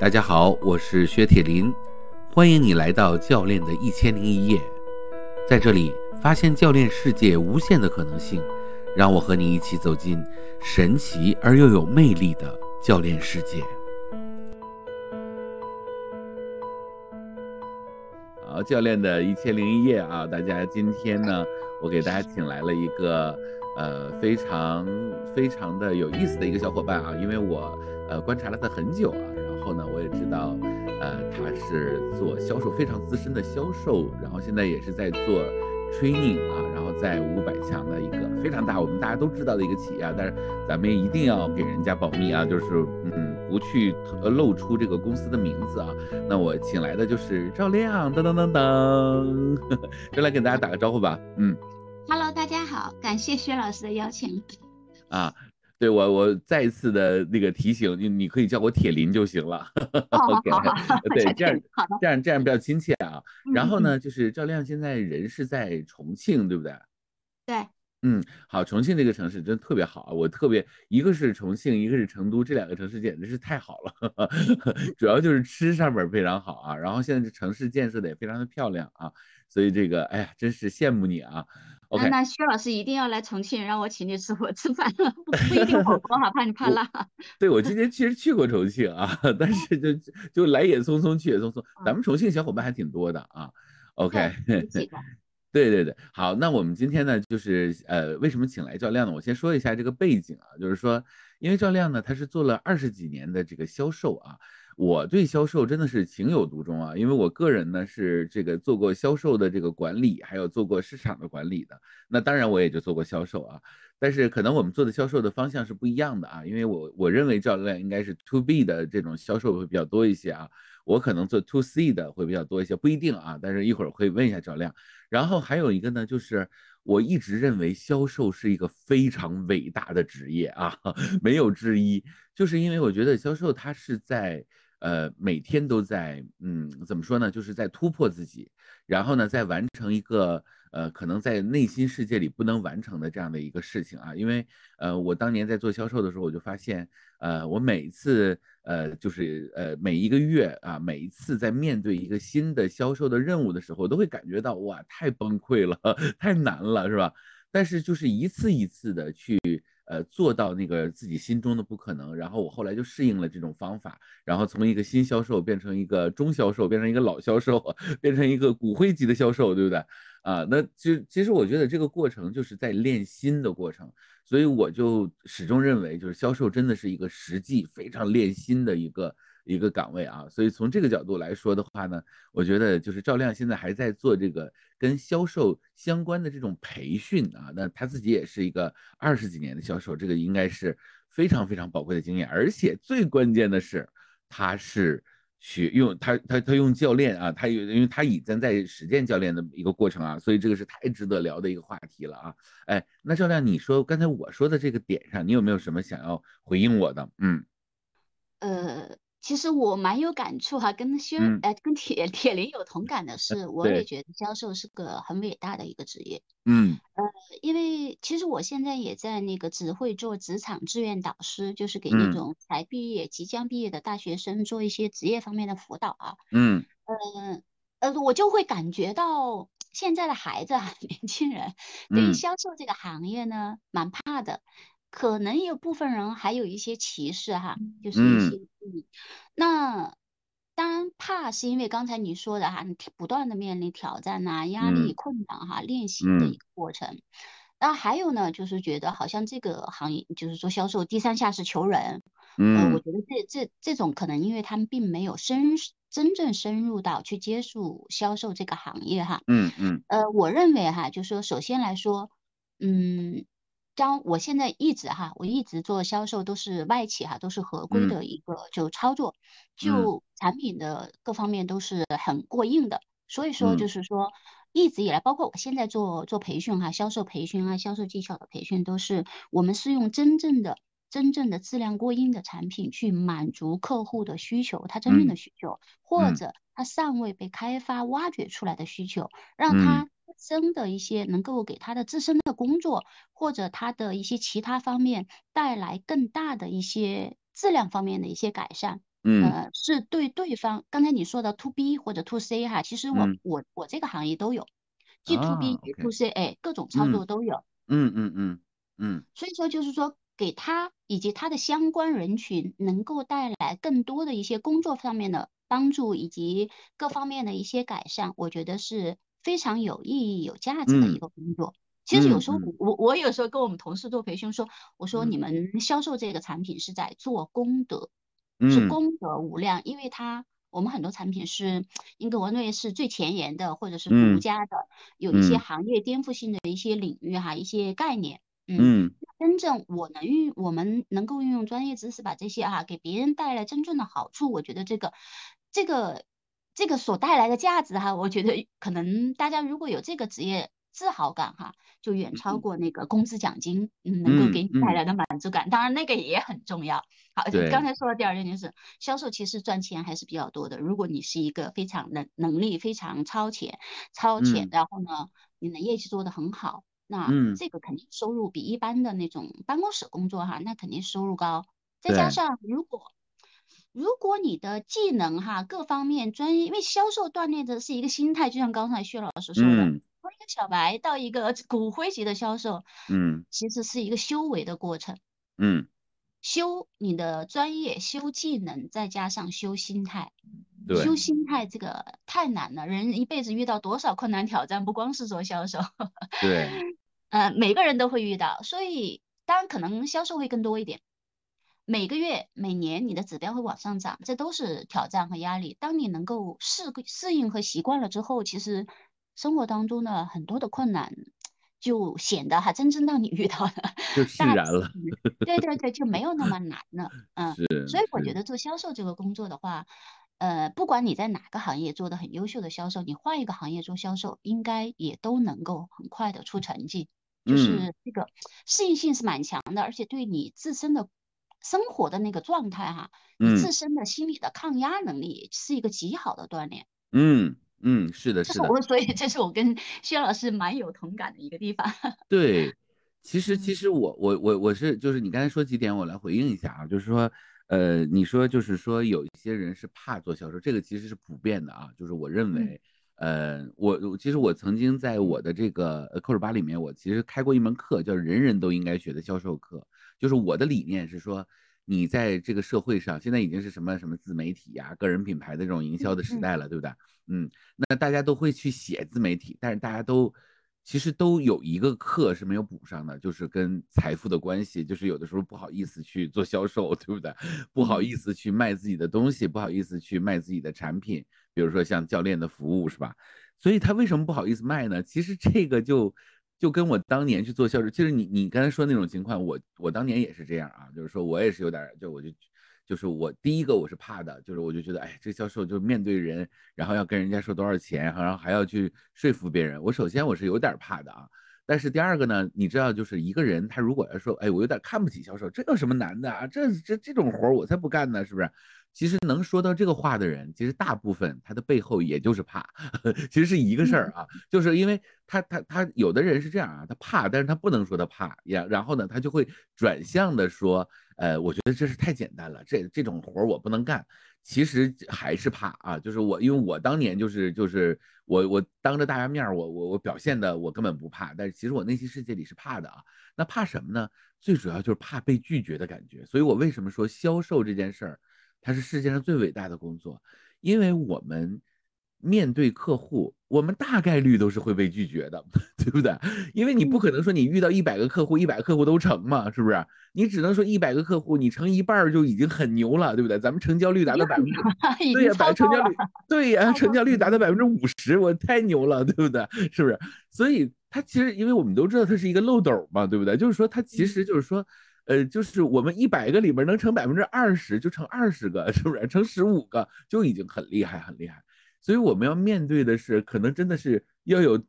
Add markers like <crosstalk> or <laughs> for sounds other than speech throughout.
大家好，我是薛铁林，欢迎你来到教练的一千零一夜，在这里发现教练世界无限的可能性，让我和你一起走进神奇而又有魅力的教练世界。好，教练的一千零一夜啊，大家今天呢，我给大家请来了一个呃非常非常的有意思的一个小伙伴啊，因为我呃观察了他很久啊。然后呢，我也知道，呃，他是做销售非常资深的销售，然后现在也是在做 training 啊，然后在五百强的一个非常大，我们大家都知道的一个企业啊，但是咱们一定要给人家保密啊，就是嗯，不去露出这个公司的名字啊。那我请来的就是赵亮，噔噔噔噔，<laughs> 就来给大家打个招呼吧。嗯，Hello，大家好，感谢薛老师的邀请。啊。对我，我再一次的那个提醒你，你可以叫我铁林就行了。<laughs> OK，对，这样这样这样比较亲切啊。然后呢，就是赵亮现在人是在重庆，对不对？对，嗯，好，重庆这个城市真特别好啊，我特别一个是重庆，一个是成都，这两个城市简直是太好了，<laughs> 主要就是吃上面非常好啊。然后现在这城市建设的也非常的漂亮啊，所以这个，哎呀，真是羡慕你啊。那那薛老师一定要来重庆，让我请你吃火吃饭了，不一定火锅哈，怕你怕辣。对，我今 <laughs> 年其实去过重庆啊，但是就就来也匆匆，去也匆匆。咱们重庆小伙伴还挺多的啊。OK，对 <laughs> 对对，好，那我们今天呢，就是呃，为什么请来教练呢？我先说一下这个背景啊，就是说，因为赵亮呢，他是做了二十几年的这个销售啊。我对销售真的是情有独钟啊，因为我个人呢是这个做过销售的这个管理，还有做过市场的管理的。那当然我也就做过销售啊，但是可能我们做的销售的方向是不一样的啊，因为我我认为赵亮应该是 to B 的这种销售会比较多一些啊，我可能做 to C 的会比较多一些，不一定啊，但是一会儿会问一下赵亮。然后还有一个呢，就是我一直认为销售是一个非常伟大的职业啊，<laughs> 没有之一，就是因为我觉得销售它是在。呃，每天都在，嗯，怎么说呢？就是在突破自己，然后呢，在完成一个，呃，可能在内心世界里不能完成的这样的一个事情啊。因为，呃，我当年在做销售的时候，我就发现，呃，我每次，呃，就是呃，每一个月啊，每一次在面对一个新的销售的任务的时候，都会感觉到，哇，太崩溃了，<laughs> 太难了，是吧？但是就是一次一次的去。呃，做到那个自己心中的不可能，然后我后来就适应了这种方法，然后从一个新销售变成一个中销售，变成一个老销售，变成一个骨灰级的销售，对不对？啊，那其实其实我觉得这个过程就是在练心的过程，所以我就始终认为，就是销售真的是一个实际非常练心的一个。一个岗位啊，所以从这个角度来说的话呢，我觉得就是赵亮现在还在做这个跟销售相关的这种培训啊，那他自己也是一个二十几年的销售，这个应该是非常非常宝贵的经验，而且最关键的是他是学用他他他用教练啊，他有因为他已经在实践教练的一个过程啊，所以这个是太值得聊的一个话题了啊，哎，那赵亮你说刚才我说的这个点上，你有没有什么想要回应我的？嗯，呃。其实我蛮有感触哈，跟薛呃跟铁铁林有同感的是，我也觉得销售是个很伟大的一个职业。嗯，呃，因为其实我现在也在那个只会做职场志愿导师，就是给那种才毕业、即将毕业的大学生做一些职业方面的辅导啊。嗯，呃呃，我就会感觉到现在的孩子啊，<laughs> 年轻人对于销售这个行业呢，蛮怕的。可能有部分人还有一些歧视哈，就是一些嗯，那当然怕是因为刚才你说的哈，你不断的面临挑战呐、压力、困难哈，练习的一个过程。那还有呢，就是觉得好像这个行业就是做销售低三下四求人，嗯，我觉得这这这种可能因为他们并没有深真正深入到去接触销售这个行业哈，嗯嗯，呃，我认为哈，就是说首先来说，嗯。将我现在一直哈，我一直做销售都是外企哈，都是合规的一个就操作，就产品的各方面都是很过硬的。所以说就是说，一直以来，包括我现在做做培训哈，销售培训啊，销售技巧的培训，都是我们是用真正的、真正的质量过硬的产品去满足客户的需求，他真正的需求，或者他尚未被开发挖掘出来的需求，让他。真的一些能够给他的自身的工作或者他的一些其他方面带来更大的一些质量方面的一些改善，呃，是对对方。刚才你说的 to B 或者 to C 哈，其实我我我这个行业都有，既 to B 也 to C，哎，各种操作都有。嗯嗯嗯嗯。所以说就是说，给他以及他的相关人群能够带来更多的一些工作上面的帮助，以及各方面的一些改善，我觉得是非常有意义、有价值的一个工作。其实有时候我我我有时候跟我们同事做培训说，我说你们销售这个产品是在做功德。是功德无量，因为它我们很多产品是英格文瑞是最前沿的，或者是独家的，有一些行业颠覆性的一些领域哈，一些概念。嗯，真正我能运，我们能够运用专业知识把这些啊给别人带来真正的好处，我觉得这个这个这个所带来的价值哈，我觉得可能大家如果有这个职业。自豪感哈，就远超过那个工资奖金，嗯，能够给你带来的满足感。当然那个也很重要。好，刚才说的第二件就是销售，其实赚钱还是比较多的。如果你是一个非常能能力非常超前、超前，然后呢，你的业绩做得很好，那这个肯定收入比一般的那种办公室工作哈，那肯定收入高。再加上如果如果你的技能哈各方面专业，因为销售锻炼的是一个心态，就像刚才薛老师说的。从一个小白到一个 <laughs> 骨灰级的销售，嗯，其实是一个修为的过程，嗯，修你的专业，修技能，再加上修心态，对，修心态这个太难了。人一辈子遇到多少困难挑战，不光是做销售，对，<laughs> 呃，每个人都会遇到，所以当然可能销售会更多一点，每个月、每年你的指标会往上涨，这都是挑战和压力。当你能够适适应和习惯了之后，其实。生活当中的很多的困难，就显得哈真正让你遇到了 <laughs> 就释然了，对对对，就没有那么难了。<laughs> 嗯，所以我觉得做销售这个工作的话，呃，不管你在哪个行业做的很优秀的销售，你换一个行业做销售，应该也都能够很快的出成绩。就是这个适应性是蛮强的，而且对你自身的生活的那个状态哈，你自身的心理的抗压能力是一个极好的锻炼。嗯。嗯，是的，是的，我所以这是我跟薛老师蛮有同感的一个地方。<laughs> 对，其实其实我我我我是就是你刚才说几点，我来回应一下啊，就是说，呃，你说就是说有一些人是怕做销售，这个其实是普遍的啊，就是我认为，呃，我其实我曾经在我的这个扣十八里面，我其实开过一门课，叫人人都应该学的销售课，就是我的理念是说。你在这个社会上，现在已经是什么什么自媒体呀、个人品牌的这种营销的时代了，对不对？嗯，那大家都会去写自媒体，但是大家都其实都有一个课是没有补上的，就是跟财富的关系，就是有的时候不好意思去做销售，对不对？不好意思去卖自己的东西，不好意思去卖自己的产品，比如说像教练的服务，是吧？所以他为什么不好意思卖呢？其实这个就。就跟我当年去做销售，其实你你刚才说那种情况，我我当年也是这样啊，就是说我也是有点，就我就就是我第一个我是怕的，就是我就觉得，哎，这销售就面对人，然后要跟人家说多少钱，然后还要去说服别人，我首先我是有点怕的啊。但是第二个呢，你知道，就是一个人他如果要说，哎，我有点看不起销售，这有什么难的啊？这这这种活我才不干呢，是不是？其实能说到这个话的人，其实大部分他的背后也就是怕，<laughs> 其实是一个事儿啊，就是因为他他他有的人是这样啊，他怕，但是他不能说他怕，呀，然后呢，他就会转向的说，呃，我觉得这是太简单了，这这种活我不能干，其实还是怕啊，就是我因为我当年就是就是我我当着大家面我我我表现的我根本不怕，但是其实我内心世界里是怕的啊，那怕什么呢？最主要就是怕被拒绝的感觉，所以我为什么说销售这件事儿？它是世界上最伟大的工作，因为我们面对客户，我们大概率都是会被拒绝的，<laughs> 对不对？因为你不可能说你遇到一百个客户，一百个客户都成嘛，是不是？你只能说一百个客户，你成一半就已经很牛了，对不对？咱们成交率达到百分之，<laughs> 对呀，百成交率，对呀，成交率达到百分之五十，我太牛了，对不对？是不是？所以它其实，因为我们都知道它是一个漏斗嘛，对不对？就是说，它其实就是说。呃，就是我们一百个里边能成百分之二十，就成二十个，<laughs> 是不是？成十五个就已经很厉害，很厉害。所以我们要面对的是，可能真的是要有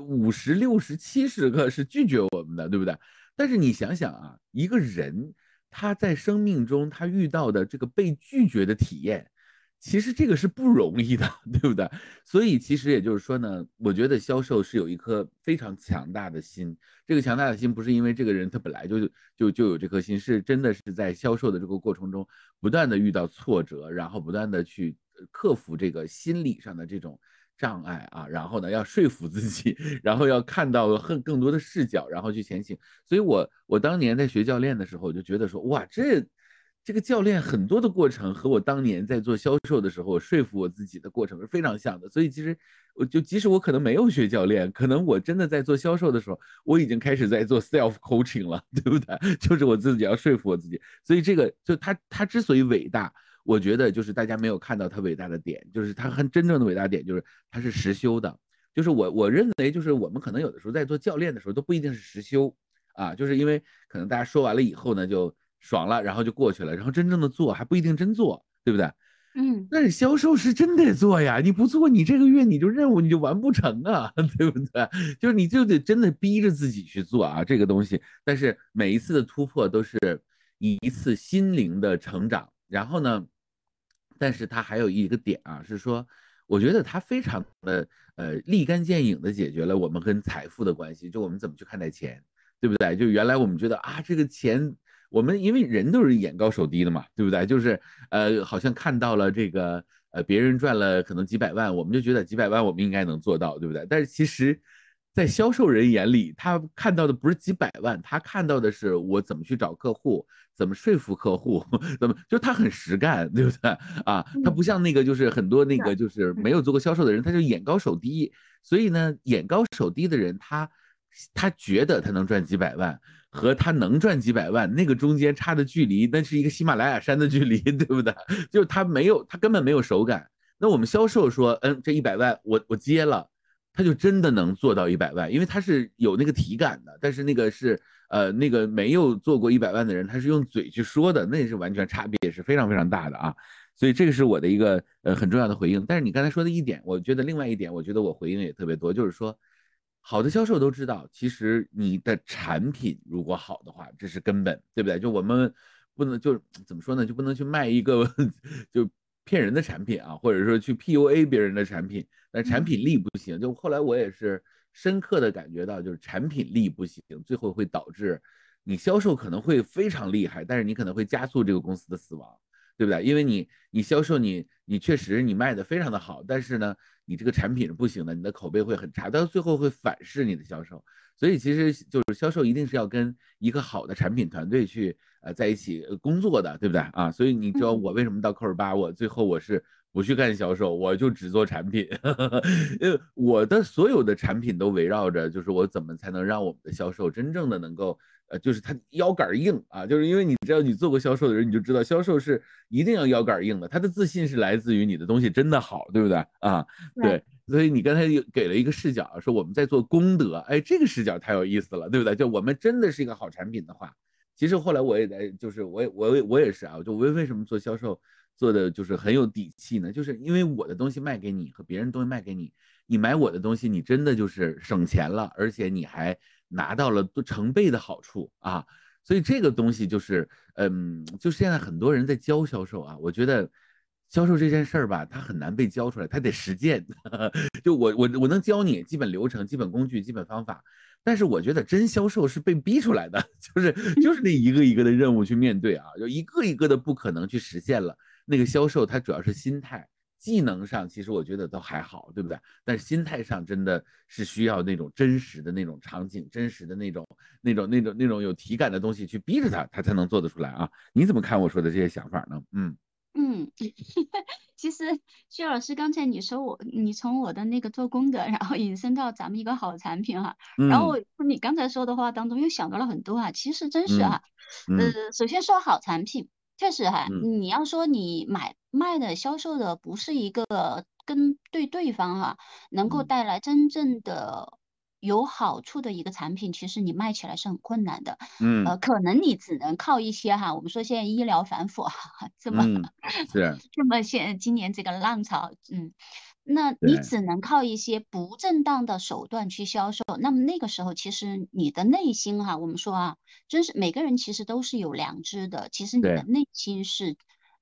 五十六十七十个是拒绝我们的，对不对？但是你想想啊，一个人他在生命中他遇到的这个被拒绝的体验，其实这个是不容易的，<laughs> 对不对？所以其实也就是说呢，我觉得销售是有一颗非常强大的心。这个强大的心不是因为这个人他本来就就就有这颗心，是真的是在销售的这个过程中不断的遇到挫折，然后不断的去克服这个心理上的这种障碍啊，然后呢要说服自己，然后要看到更更多的视角，然后去前行。所以我我当年在学教练的时候，我就觉得说哇这。这个教练很多的过程和我当年在做销售的时候说服我自己的过程是非常像的，所以其实我就即使我可能没有学教练，可能我真的在做销售的时候，我已经开始在做 self coaching 了，<laughs> 对不对？就是我自己要说服我自己。所以这个就他他之所以伟大，我觉得就是大家没有看到他伟大的点，就是他很真正的伟大点就是他是实修的，就是我我认为就是我们可能有的时候在做教练的时候都不一定是实修啊，就是因为可能大家说完了以后呢就。爽了，然后就过去了，然后真正的做还不一定真做，对不对？嗯，但是销售是真得做呀，你不做，你这个月你就任务你就完不成啊，<laughs> 对不对？就是你就得真的逼着自己去做啊，这个东西。但是每一次的突破都是一次心灵的成长。然后呢，但是它还有一个点啊，是说，我觉得它非常的呃立竿见影的解决了我们跟财富的关系，就我们怎么去看待钱，对不对？就原来我们觉得啊，这个钱。我们因为人都是眼高手低的嘛，对不对？就是呃，好像看到了这个呃，别人赚了可能几百万，我们就觉得几百万我们应该能做到，对不对？但是其实，在销售人眼里，他看到的不是几百万，他看到的是我怎么去找客户，怎么说服客户，怎么就他很实干，对不对？啊，他不像那个就是很多那个就是没有做过销售的人，他就眼高手低。所以呢，眼高手低的人，他他觉得他能赚几百万。和他能赚几百万，那个中间差的距离，那是一个喜马拉雅山的距离，<laughs> 对不对？就是他没有，他根本没有手感。那我们销售说，嗯，这一百万我我接了，他就真的能做到一百万，因为他是有那个体感的。但是那个是，呃，那个没有做过一百万的人，他是用嘴去说的，那是完全差别是非常非常大的啊。所以这个是我的一个呃很重要的回应。但是你刚才说的一点，我觉得另外一点，我觉得我回应也特别多，就是说。好的销售都知道，其实你的产品如果好的话，这是根本，对不对？就我们不能就怎么说呢？就不能去卖一个 <laughs> 就骗人的产品啊，或者说去 PUA 别人的产品，但产品力不行。就后来我也是深刻的感觉到，就是产品力不行，最后会导致你销售可能会非常厉害，但是你可能会加速这个公司的死亡，对不对？因为你你销售你你确实你卖的非常的好，但是呢。你这个产品是不行的，你的口碑会很差，到最后会反噬你的销售。所以其实就是销售一定是要跟一个好的产品团队去呃在一起工作的，对不对啊？所以你知道我为什么到科尔巴，我最后我是不去干销售，我就只做产品，因 <laughs> 为我的所有的产品都围绕着就是我怎么才能让我们的销售真正的能够。呃，就是他腰杆硬啊，就是因为你知道你做过销售的人，你就知道销售是一定要腰杆硬的。他的自信是来自于你的东西真的好，对不对啊？对，所以你刚才给了一个视角，说我们在做功德，哎，这个视角太有意思了，对不对？就我们真的是一个好产品的话，其实后来我也在，就是我也我我也是啊，就为为什么做销售做的就是很有底气呢？就是因为我的东西卖给你和别人东西卖给你，你买我的东西，你真的就是省钱了，而且你还。拿到了多成倍的好处啊，所以这个东西就是，嗯，就现在很多人在教销售啊，我觉得销售这件事儿吧，它很难被教出来，它得实践。<laughs> 就我我我能教你基本流程、基本工具、基本方法，但是我觉得真销售是被逼出来的，<laughs> 就是就是那一个一个的任务去面对啊，就一个一个的不可能去实现了。那个销售它主要是心态。技能上其实我觉得都还好，对不对？但是心态上真的是需要那种真实的那种场景，真实的那种、那种、那种、那种有体感的东西去逼着他，他才能做得出来啊！你怎么看我说的这些想法呢？嗯嗯，<laughs> 其实薛老师刚才你说我，你从我的那个做功德，然后引申到咱们一个好产品哈，然后我你刚才说的话当中又想到了很多啊，其实真是哈，呃，首先说好产品。确实哈，你要说你买卖的销售的不是一个跟对对方哈，能够带来真正的有好处的一个产品，其实你卖起来是很困难的。嗯，呃，可能你只能靠一些哈，我们说现在医疗反腐哈，这么 <laughs> 是。这么现今年这个浪潮，嗯。那你只能靠一些不正当的手段去销售，那么那个时候其实你的内心哈，我们说啊，真是每个人其实都是有良知的，其实你的内心是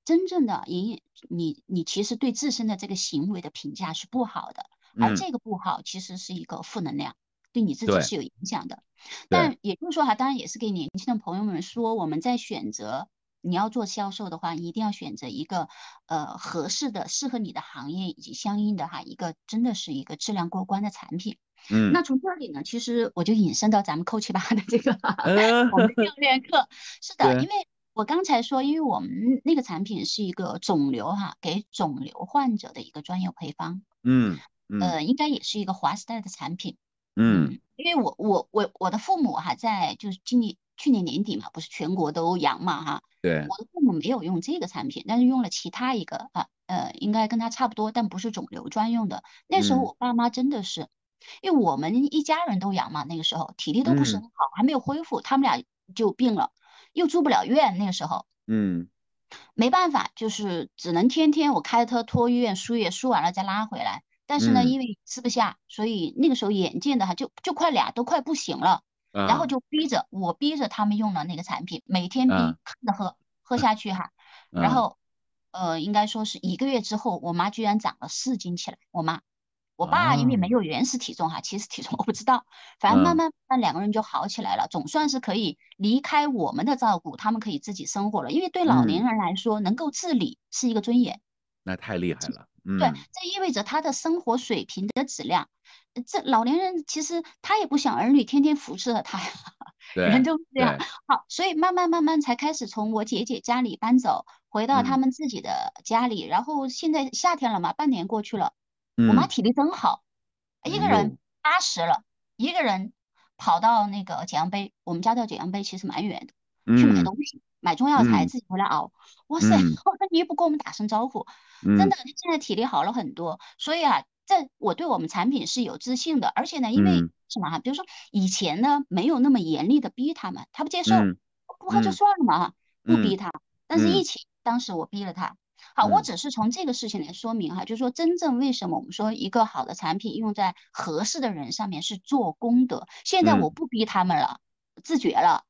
真正的营你你其实对自身的这个行为的评价是不好的，而这个不好其实是一个负能量，对你自己是有影响的。但也就是说哈，当然也是给年轻的朋友们说，我们在选择你要做销售的话，一定要选择一个呃合适的、适合你的行业以及相应的哈一个真的是一个质量过关的产品。嗯，那从这里呢，其实我就引申到咱们扣七八的这个 <laughs> 我们教练课。是的，因为我刚才说，因为我们那个产品是一个肿瘤哈，给肿瘤患者的一个专业配方。嗯，呃，应该也是一个华时代的产品。嗯，因为我我我我的父母哈，在就是今年去年年底嘛，不是全国都阳嘛哈。对。我的父母没有用这个产品，但是用了其他一个啊，呃，应该跟他差不多，但不是肿瘤专用的。那时候我爸妈真的是。因为我们一家人都阳嘛，那个时候体力都不是很好，还没有恢复，他们俩就病了，又住不了院。那个时候，嗯，没办法，就是只能天天我开车拖医院输液，输完了再拉回来。但是呢，因为吃不下，所以那个时候眼见的哈，就就快俩都快不行了，然后就逼着我逼着他们用了那个产品，每天逼看着喝喝下去哈，然后呃，应该说是一个月之后，我妈居然长了四斤起来，我妈。我爸因为没有原始体重哈，其实体重我不知道，反正慢慢慢两个人就好起来了，总算是可以离开我们的照顾，他们可以自己生活了。因为对老年人来说，能够自理是一个尊严。那太厉害了，对，这意味着他的生活水平的质量。这老年人其实他也不想儿女天天服侍着他呀，<laughs> 人都是这样。好，所以慢慢慢慢才开始从我姐姐家里搬走，回到他们自己的家里，然后现在夏天了嘛，半年过去了。我妈体力真好，一个人八十了，一个人跑到那个解阳碑，我们家到解阳碑其实蛮远的，去买东西，买中药材，自己回来熬。哇塞，那你也不跟我们打声招呼，真的，现在体力好了很多。所以啊，这我对我们产品是有自信的，而且呢，因为什么哈？比如说以前呢，没有那么严厉的逼他们，他不接受，不喝就算了嘛哈，不逼他。但是疫情当时我逼了他。好，我只是从这个事情来说明哈，就是说真正为什么我们说一个好的产品用在合适的人上面是做功德。现在我不逼他们了，自觉了，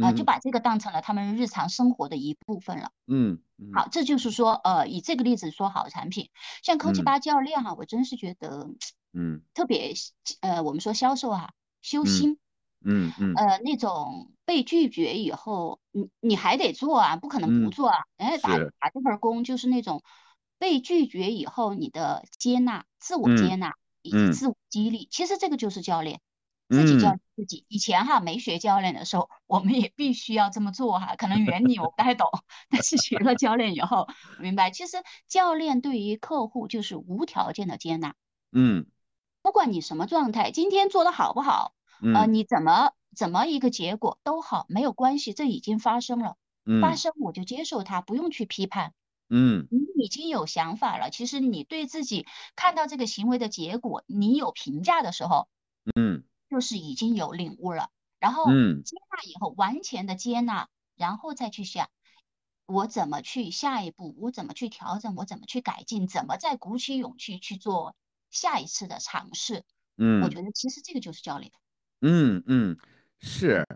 啊，就把这个当成了他们日常生活的一部分了。嗯，好，这就是说，呃，以这个例子说好产品，像科技八教练哈，我真是觉得，嗯，特别，呃，我们说销售哈，修心。嗯嗯，呃，那种被拒绝以后，你你还得做啊，不可能不做啊。哎，打打这份工就是那种被拒绝以后，你的接纳、自我接纳以及自我激励，其实这个就是教练自己教自己。以前哈没学教练的时候，我们也必须要这么做哈，<laughs> 可能原理我不太懂，<laughs> 但是学了教练以后，明白，其实教练对于客户就是无条件的接纳。嗯，不管你什么状态，今天做的好不好。呃，你怎么怎么一个结果都好，没有关系，这已经发生了，发生我就接受它，不用去批判。嗯，你已经有想法了，其实你对自己看到这个行为的结果，你有评价的时候，嗯，就是已经有领悟了，然后接纳以后完全的接纳，然后再去想我怎么去下一步，我怎么去调整，我怎么去改进，怎么再鼓起勇气去做下一次的尝试。嗯，我觉得其实这个就是教练。嗯嗯，是，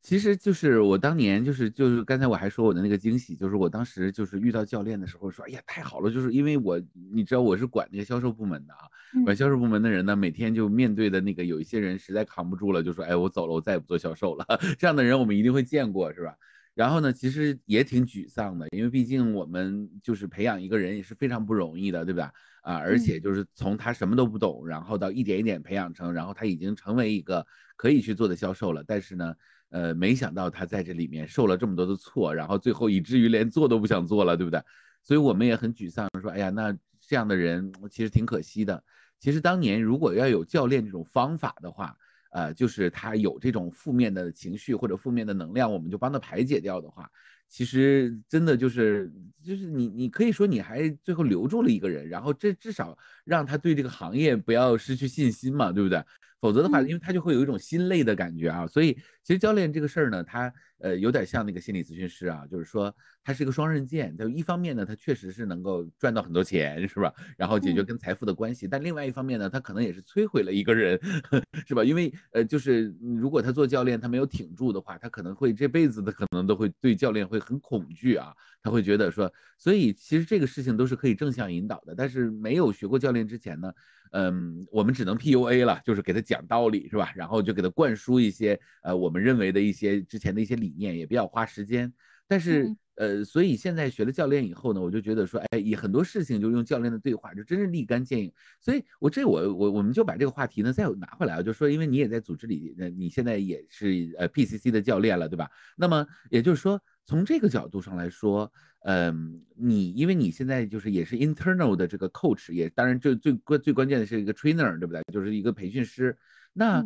其实就是我当年就是就是刚才我还说我的那个惊喜，就是我当时就是遇到教练的时候说，哎呀太好了，就是因为我你知道我是管那个销售部门的啊，管销售部门的人呢，每天就面对的那个有一些人实在扛不住了，就说，哎我走了，我再也不做销售了，这样的人我们一定会见过是吧？然后呢，其实也挺沮丧的，因为毕竟我们就是培养一个人也是非常不容易的，对吧？啊，而且就是从他什么都不懂，然后到一点一点培养成，然后他已经成为一个可以去做的销售了。但是呢，呃，没想到他在这里面受了这么多的挫，然后最后以至于连做都不想做了，对不对？所以我们也很沮丧，说，哎呀，那这样的人其实挺可惜的。其实当年如果要有教练这种方法的话，呃，就是他有这种负面的情绪或者负面的能量，我们就帮他排解掉的话。其实真的就是就是你你可以说你还最后留住了一个人，然后这至少让他对这个行业不要失去信心嘛，对不对？否则的话，因为他就会有一种心累的感觉啊。所以其实教练这个事儿呢，他呃有点像那个心理咨询师啊，就是说他是一个双刃剑。就一方面呢，他确实是能够赚到很多钱，是吧？然后解决跟财富的关系。但另外一方面呢，他可能也是摧毁了一个人，<laughs> 是吧？因为呃就是如果他做教练，他没有挺住的话，他可能会这辈子的可能都会对教练。会很恐惧啊，他会觉得说，所以其实这个事情都是可以正向引导的。但是没有学过教练之前呢，嗯，我们只能 PUA 了，就是给他讲道理是吧？然后就给他灌输一些呃我们认为的一些之前的一些理念，也比较花时间。但是呃，所以现在学了教练以后呢，我就觉得说，哎，以很多事情就用教练的对话，就真是立竿见影。所以，我这我我我们就把这个话题呢再拿回来啊，就说，因为你也在组织里，那你现在也是呃 PCC 的教练了，对吧？那么也就是说，从这个角度上来说，嗯，你因为你现在就是也是 internal 的这个 coach，也当然就最关最关键的是一个 trainer，对不对？就是一个培训师，那。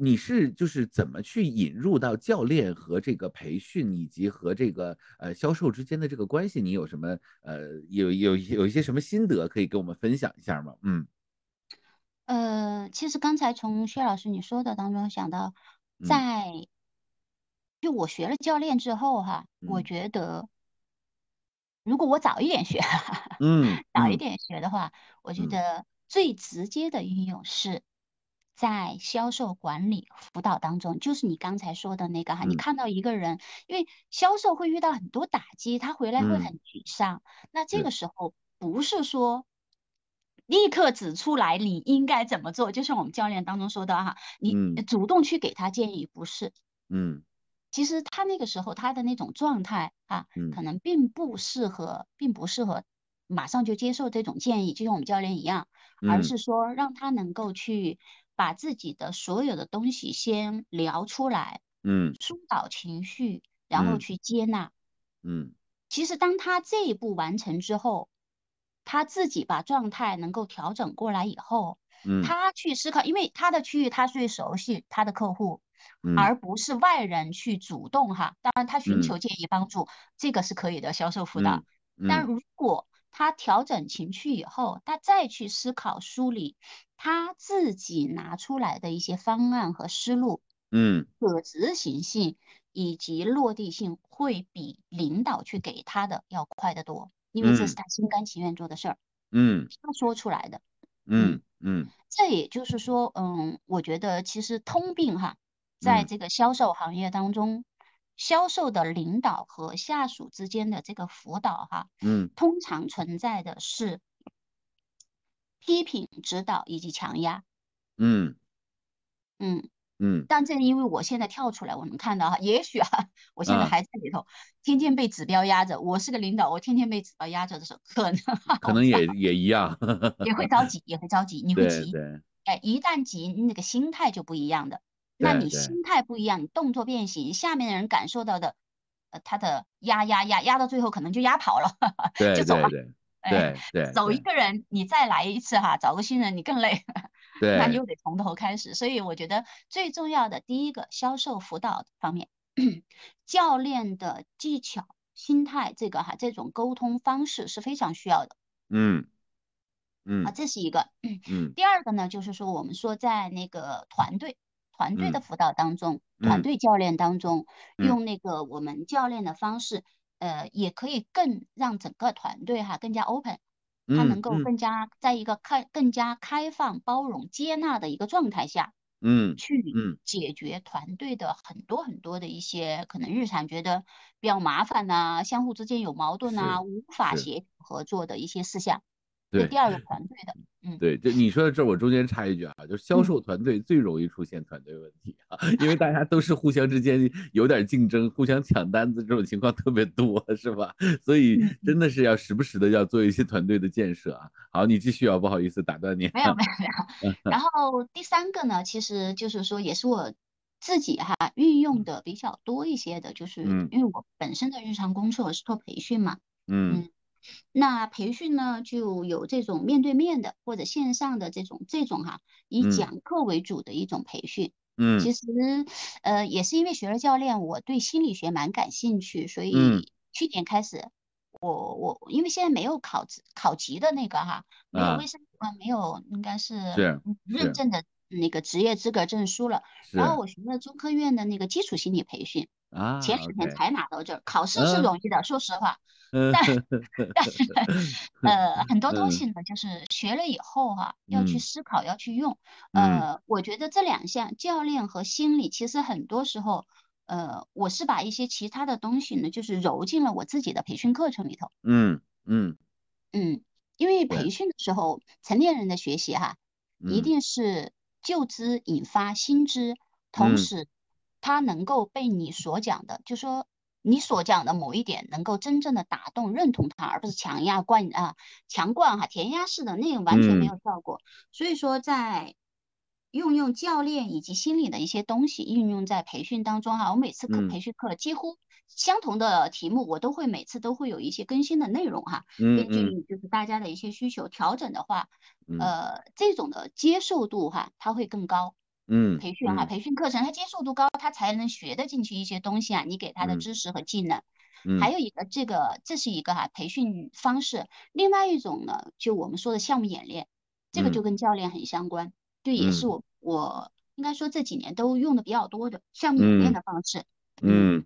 你是就是怎么去引入到教练和这个培训以及和这个呃销售之间的这个关系？你有什么呃有有有一些什么心得可以跟我们分享一下吗？嗯，呃，其实刚才从薛老师你说的当中想到，在就我学了教练之后哈，我觉得如果我早一点学，<laughs> 嗯，早一点学的话，我觉得最直接的应用是。在销售管理辅导当中，就是你刚才说的那个哈，你看到一个人，因为销售会遇到很多打击，他回来会很沮丧。那这个时候不是说立刻指出来你应该怎么做，就像我们教练当中说的哈，你主动去给他建议，不是。嗯，其实他那个时候他的那种状态啊，可能并不适合，并不适合马上就接受这种建议，就像我们教练一样，而是说让他能够去。把自己的所有的东西先聊出来，嗯，疏导情绪，然后去接纳，嗯，其实当他这一步完成之后，他自己把状态能够调整过来以后，嗯，他去思考，因为他的区域他最熟悉他的客户，而不是外人去主动哈，当然他寻求建议帮助，这个是可以的销售辅导，但如果他调整情绪以后，他再去思考梳理。他自己拿出来的一些方案和思路，嗯，可执行性以及落地性会比领导去给他的要快得多，因为这是他心甘情愿做的事儿，嗯，他说出来的，嗯嗯，这也就是说，嗯，我觉得其实通病哈，在这个销售行业当中，销售的领导和下属之间的这个辅导哈，嗯，通常存在的是。批评、指导以及强压，嗯嗯。嗯，但正因为我现在跳出来，我能看到哈，也许哈，我现在还在里头，天天被指标压着。我是个领导，我天天被指标压着的时候，可能 <laughs> 可能也也一样，也会着急，也会着急，你会急，对，哎，一旦急，那个心态就不一样的。那你心态不一样，你动作变形，下面的人感受到的，呃，他的压压压压到最后可能就压跑了，<laughs> 就走了。对对，走一个人，你再来一次哈，找个新人你更累，对，<laughs> 那你又得从头开始。所以我觉得最重要的第一个销售辅导方面，<clears throat> 教练的技巧、心态这个哈，这种沟通方式是非常需要的。嗯嗯，啊，这是一个。<clears throat> 嗯，第二个呢，就是说我们说在那个团队团队的辅导当中，团队教练当中，用那个我们教练的方式。呃，也可以更让整个团队哈更加 open，他能够更加在一个开更加开放、包容、接纳的一个状态下，嗯，去解决团队的很多很多的一些可能日常觉得比较麻烦呐，相互之间有矛盾呐，无法协调合作的一些事项。对第二个团队的，嗯，对，就你说的这，我中间插一句啊，就销售团队最容易出现团队问题啊，因为大家都是互相之间有点竞争，互相抢单子这种情况特别多，是吧？所以真的是要时不时的要做一些团队的建设啊。好，你继续啊，不好意思打断你。没有没有没有。然后第三个呢，其实就是说也是我自己哈运用的比较多一些的，就是因为我本身的日常工作是做培训嘛，嗯。那培训呢，就有这种面对面的或者线上的这种这种哈，以讲课为主的一种培训。嗯，其实呃也是因为学了教练，我对心理学蛮感兴趣，所以去年开始，我我因为现在没有考考级的那个哈，没有卫生呃没有应该是认。证的那个职业资格证书了，然后我学了中科院的那个基础心理培训。啊，前几天才拿到证，考试是容易的，说实话，但 <laughs> 但是呃很多东西呢，就是学了以后哈，要去思考，要去用。呃，我觉得这两项教练和心理，其实很多时候，呃，我是把一些其他的东西呢，就是揉进了我自己的培训课程里头。嗯嗯。嗯，因为培。训的时候，成年人的学习哈，一定是旧知引发新知，同时他能够被你所讲的，就说你所讲的某一点能够真正的打动、认同他，而不是强压灌啊、强灌哈、填鸭式的那个完全没有效果。所以说在。运用教练以及心理的一些东西运用在培训当中哈，我每次课培训课几乎相同的题目，我都会每次都会有一些更新的内容哈，根据就是大家的一些需求调整的话，呃，这种的接受度哈，它会更高。嗯，培训哈，培训课程他接受度高，他才能学得进去一些东西啊，你给他的知识和技能。还有一个这个这是一个哈培训方式，另外一种呢，就我们说的项目演练，这个就跟教练很相关。对，也是我我应该说这几年都用的比较多的项目演练的方式。嗯，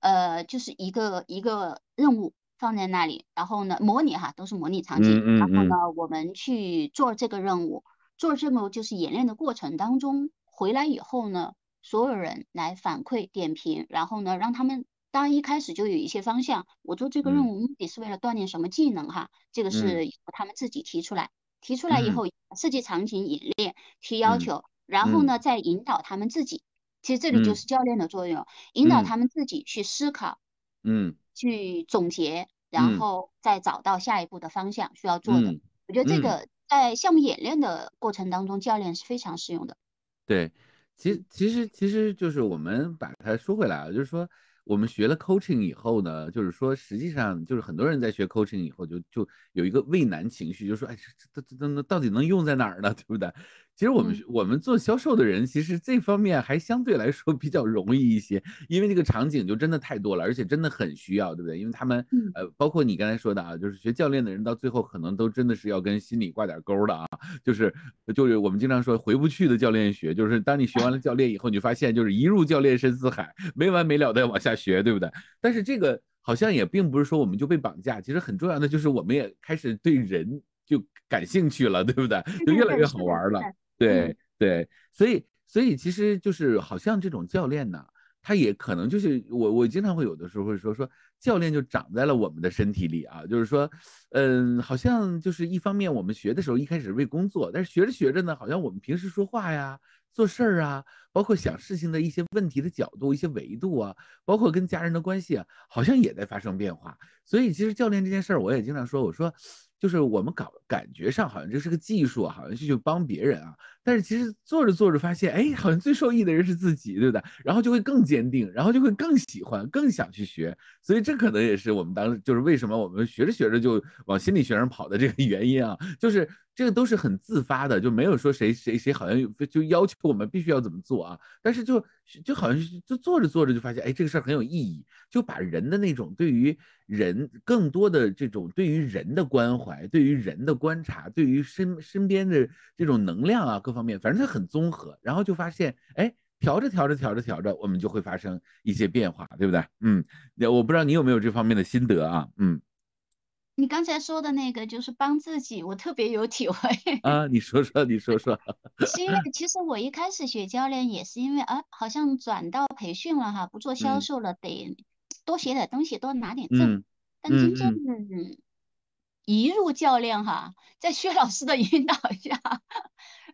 呃，就是一个一个任务放在那里，然后呢，模拟哈，都是模拟场景。然后呢，我们去做这个任务，做这么就是演练的过程当中，回来以后呢，所有人来反馈点评，然后呢，让他们当然一开始就有一些方向。我做这个任务目的是为了锻炼什么技能哈？这个是由他们自己提出来。提出来以后，设计场景演练，提要求，然后呢，再引导他们自己。其实这里就是教练的作用，引导他们自己去思考，嗯，去总结，然后再找到下一步的方向需要做的。我觉得这个在项目演练的过程当中，教练是非常适用的。对，其其实其实就是我们把它说回来啊，就是说。我们学了 coaching 以后呢，就是说，实际上就是很多人在学 coaching 以后，就就有一个畏难情绪，就说，哎，这这这这到底能用在哪儿呢？<laughs> 对不对？其实我们我们做销售的人，其实这方面还相对来说比较容易一些，因为这个场景就真的太多了，而且真的很需要，对不对？因为他们呃，包括你刚才说的啊，就是学教练的人到最后可能都真的是要跟心理挂点钩的啊，就是就是我们经常说回不去的教练学，就是当你学完了教练以后，你发现就是一入教练深似海，没完没了的往下学，对不对？但是这个好像也并不是说我们就被绑架，其实很重要的就是我们也开始对人就感兴趣了，对不对？就越来越好玩了。对对，所以所以其实就是好像这种教练呢，他也可能就是我我经常会有的时候会说说教练就长在了我们的身体里啊，就是说，嗯，好像就是一方面我们学的时候一开始为工作，但是学着学着呢，好像我们平时说话呀、做事儿啊，包括想事情的一些问题的角度、一些维度啊，包括跟家人的关系啊，好像也在发生变化。所以其实教练这件事儿，我也经常说，我说。就是我们感感觉上好像这是个技术，好像去去帮别人啊，但是其实做着做着发现，哎，好像最受益的人是自己，对不对？然后就会更坚定，然后就会更喜欢，更想去学。所以这可能也是我们当时就是为什么我们学着学着就往心理学上跑的这个原因啊，就是。这个都是很自发的，就没有说谁谁谁好像就要求我们必须要怎么做啊。但是就就好像就做着做着就发现，哎，这个事儿很有意义，就把人的那种对于人更多的这种对于人的关怀、对于人的观察、对于身身边的这种能量啊各方面，反正它很综合。然后就发现，哎，调着调着调着调着，我们就会发生一些变化，对不对？嗯，我不知道你有没有这方面的心得啊？嗯。你刚才说的那个就是帮自己，我特别有体会 <laughs> 啊！你说说，你说说。是因为其实我一开始学教练也是因为啊，好像转到培训了哈，不做销售了，得多学点东西，多拿点证。但真正一入教练哈，在薛老师的引导下。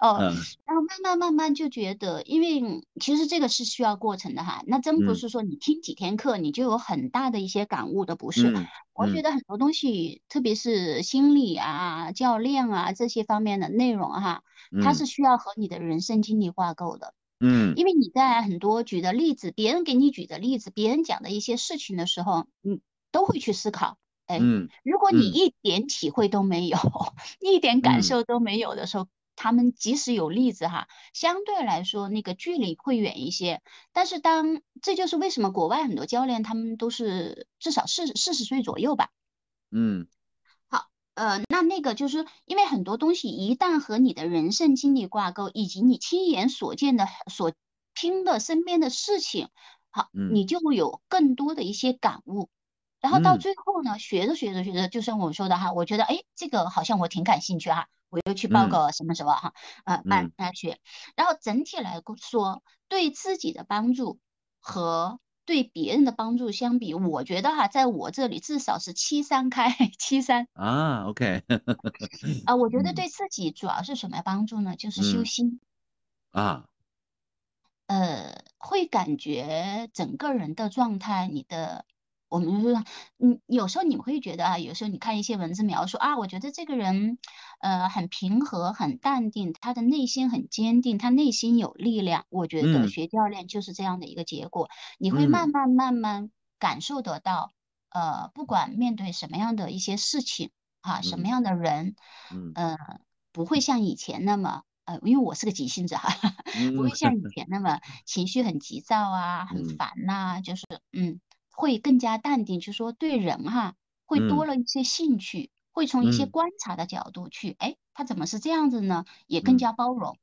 哦，然后慢慢慢慢就觉得，因为其实这个是需要过程的哈，那真不是说你听几天课你就有很大的一些感悟的，不是。我觉得很多东西，特别是心理啊、教练啊这些方面的内容哈，它是需要和你的人生经历挂钩的。嗯，因为你在很多举的例子，别人给你举的例子，别人讲的一些事情的时候，你都会去思考。哎，如果你一点体会都没有，<laughs> 一点感受都没有的时候。他们即使有例子哈，相对来说那个距离会远一些。但是当这就是为什么国外很多教练他们都是至少四四十岁左右吧。嗯，好，呃，那那个就是因为很多东西一旦和你的人生经历挂钩，以及你亲眼所见的、所听的身边的事情，好，你就会有更多的一些感悟。然后到最后呢，学着学着学着，就像我说的哈，我觉得哎，这个好像我挺感兴趣哈。我又去报个什么什么哈，呃，办大学，然后整体来说对自己的帮助和对别人的帮助相比，我觉得哈，在我这里至少是七三开，七三。啊，OK，啊，<laughs> 我觉得对自己主要是什么帮助呢？就是修心。啊，呃，会感觉整个人的状态，你的。我们就说，嗯，有时候你们会觉得啊，有时候你看一些文字描述啊，我觉得这个人，呃，很平和，很淡定，他的内心很坚定，他内心有力量。我觉得学教练就是这样的一个结果，你会慢慢慢慢感受得到，呃，不管面对什么样的一些事情，哈，什么样的人，嗯，呃，不会像以前那么，呃，因为我是个急性子哈，<laughs> 不会像以前那么。情绪很急躁啊，很烦呐，就是，嗯。会更加淡定，就说对人哈，会多了一些兴趣，会从一些观察的角度去，哎，他怎么是这样子呢？也更加包容，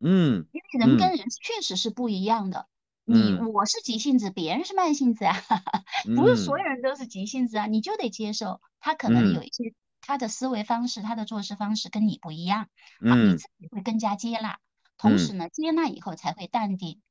嗯，因为人跟人确实是不一样的。你我是急性子，别人是慢性子啊，<laughs> 不是所有人都是急性子啊，你就得接受他可能有一些他的思维方式，他的做事方式跟你不一样，啊，你自己会更加接纳，同时呢，接纳以后才会淡定。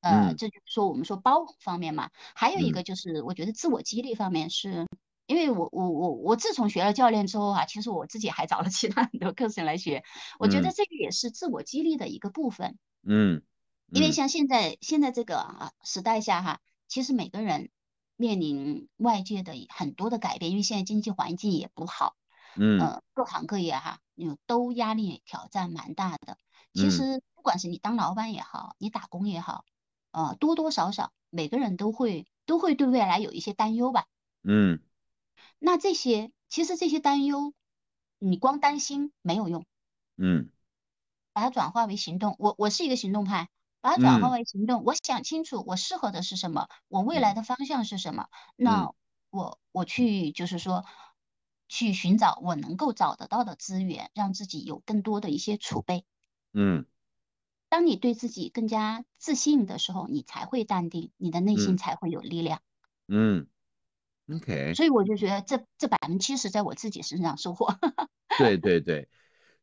呃，这就是说我们说包容方面嘛，还有一个就是我觉得自我激励方面，是因为我我我我自从学了教练之后啊，其实我自己还找了其他很多课程来学，我觉得这个也是自我激励的一个部分。嗯，因为像现在现在这个啊时代下哈，其实每个人面临外界的很多的改变，因为现在经济环境也不好，嗯，各行各业哈，有都压力挑战蛮大的。其实不管是你当老板也好，你打工也好。呃，多多少少每个人都会都会对未来有一些担忧吧。嗯，那这些其实这些担忧，你光担心没有用。嗯，把它转化为行动。我我是一个行动派，把它转化为行动。我想清楚我适合的是什么，我未来的方向是什么。那我我去就是说去寻找我能够找得到的资源，让自己有更多的一些储备。嗯。当你对自己更加自信的时候，你才会淡定，你的内心才会有力量。嗯，OK。所以我就觉得这这百分之七十在我自己身上收获。<laughs> 对对对，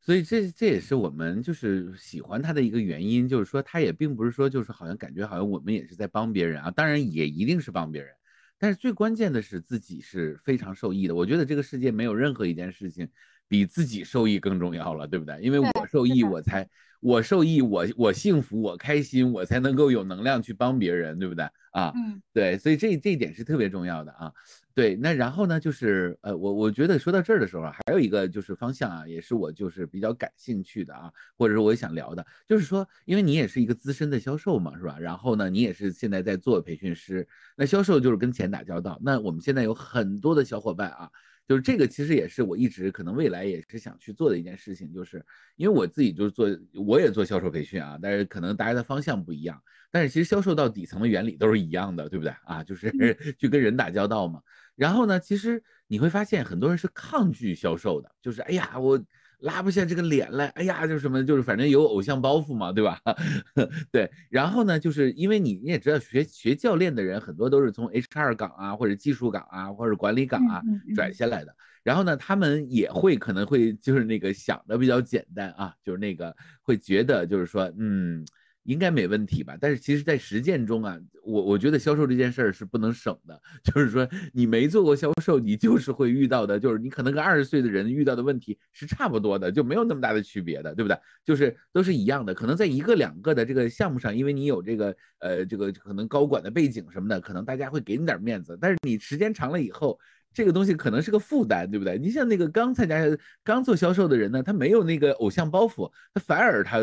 所以这这也是我们就是喜欢他的一个原因，就是说他也并不是说就是好像感觉好像我们也是在帮别人啊，当然也一定是帮别人，但是最关键的是自己是非常受益的。我觉得这个世界没有任何一件事情比自己受益更重要了，对不对？因为我受益，我才。我受益，我我幸福，我开心，我才能够有能量去帮别人，对不对啊？嗯，对，所以这这一点是特别重要的啊。对，那然后呢，就是呃，我我觉得说到这儿的时候啊，还有一个就是方向啊，也是我就是比较感兴趣的啊，或者说我也想聊的，就是说，因为你也是一个资深的销售嘛，是吧？然后呢，你也是现在在做培训师，那销售就是跟钱打交道。那我们现在有很多的小伙伴啊。就是这个，其实也是我一直可能未来也是想去做的一件事情，就是因为我自己就是做，我也做销售培训啊，但是可能大家的方向不一样，但是其实销售到底层的原理都是一样的，对不对啊？就是 <laughs> 去跟人打交道嘛。然后呢，其实你会发现很多人是抗拒销售的，就是哎呀我。拉不下这个脸来，哎呀，就是什么，就是反正有偶像包袱嘛，对吧？<laughs> 对，然后呢，就是因为你你也知道，学学教练的人很多都是从 HR 岗啊，或者技术岗啊，或者管理岗啊转下来的，然后呢，他们也会可能会就是那个想的比较简单啊，就是那个会觉得就是说，嗯。应该没问题吧？但是其实，在实践中啊，我我觉得销售这件事儿是不能省的。<laughs> 就是说，你没做过销售，你就是会遇到的，就是你可能跟二十岁的人遇到的问题是差不多的，就没有那么大的区别的，对不对？就是都是一样的。可能在一个两个的这个项目上，因为你有这个呃这个可能高管的背景什么的，可能大家会给你点面子。但是你时间长了以后，这个东西可能是个负担，对不对？你像那个刚参加、刚做销售的人呢，他没有那个偶像包袱，他反而他。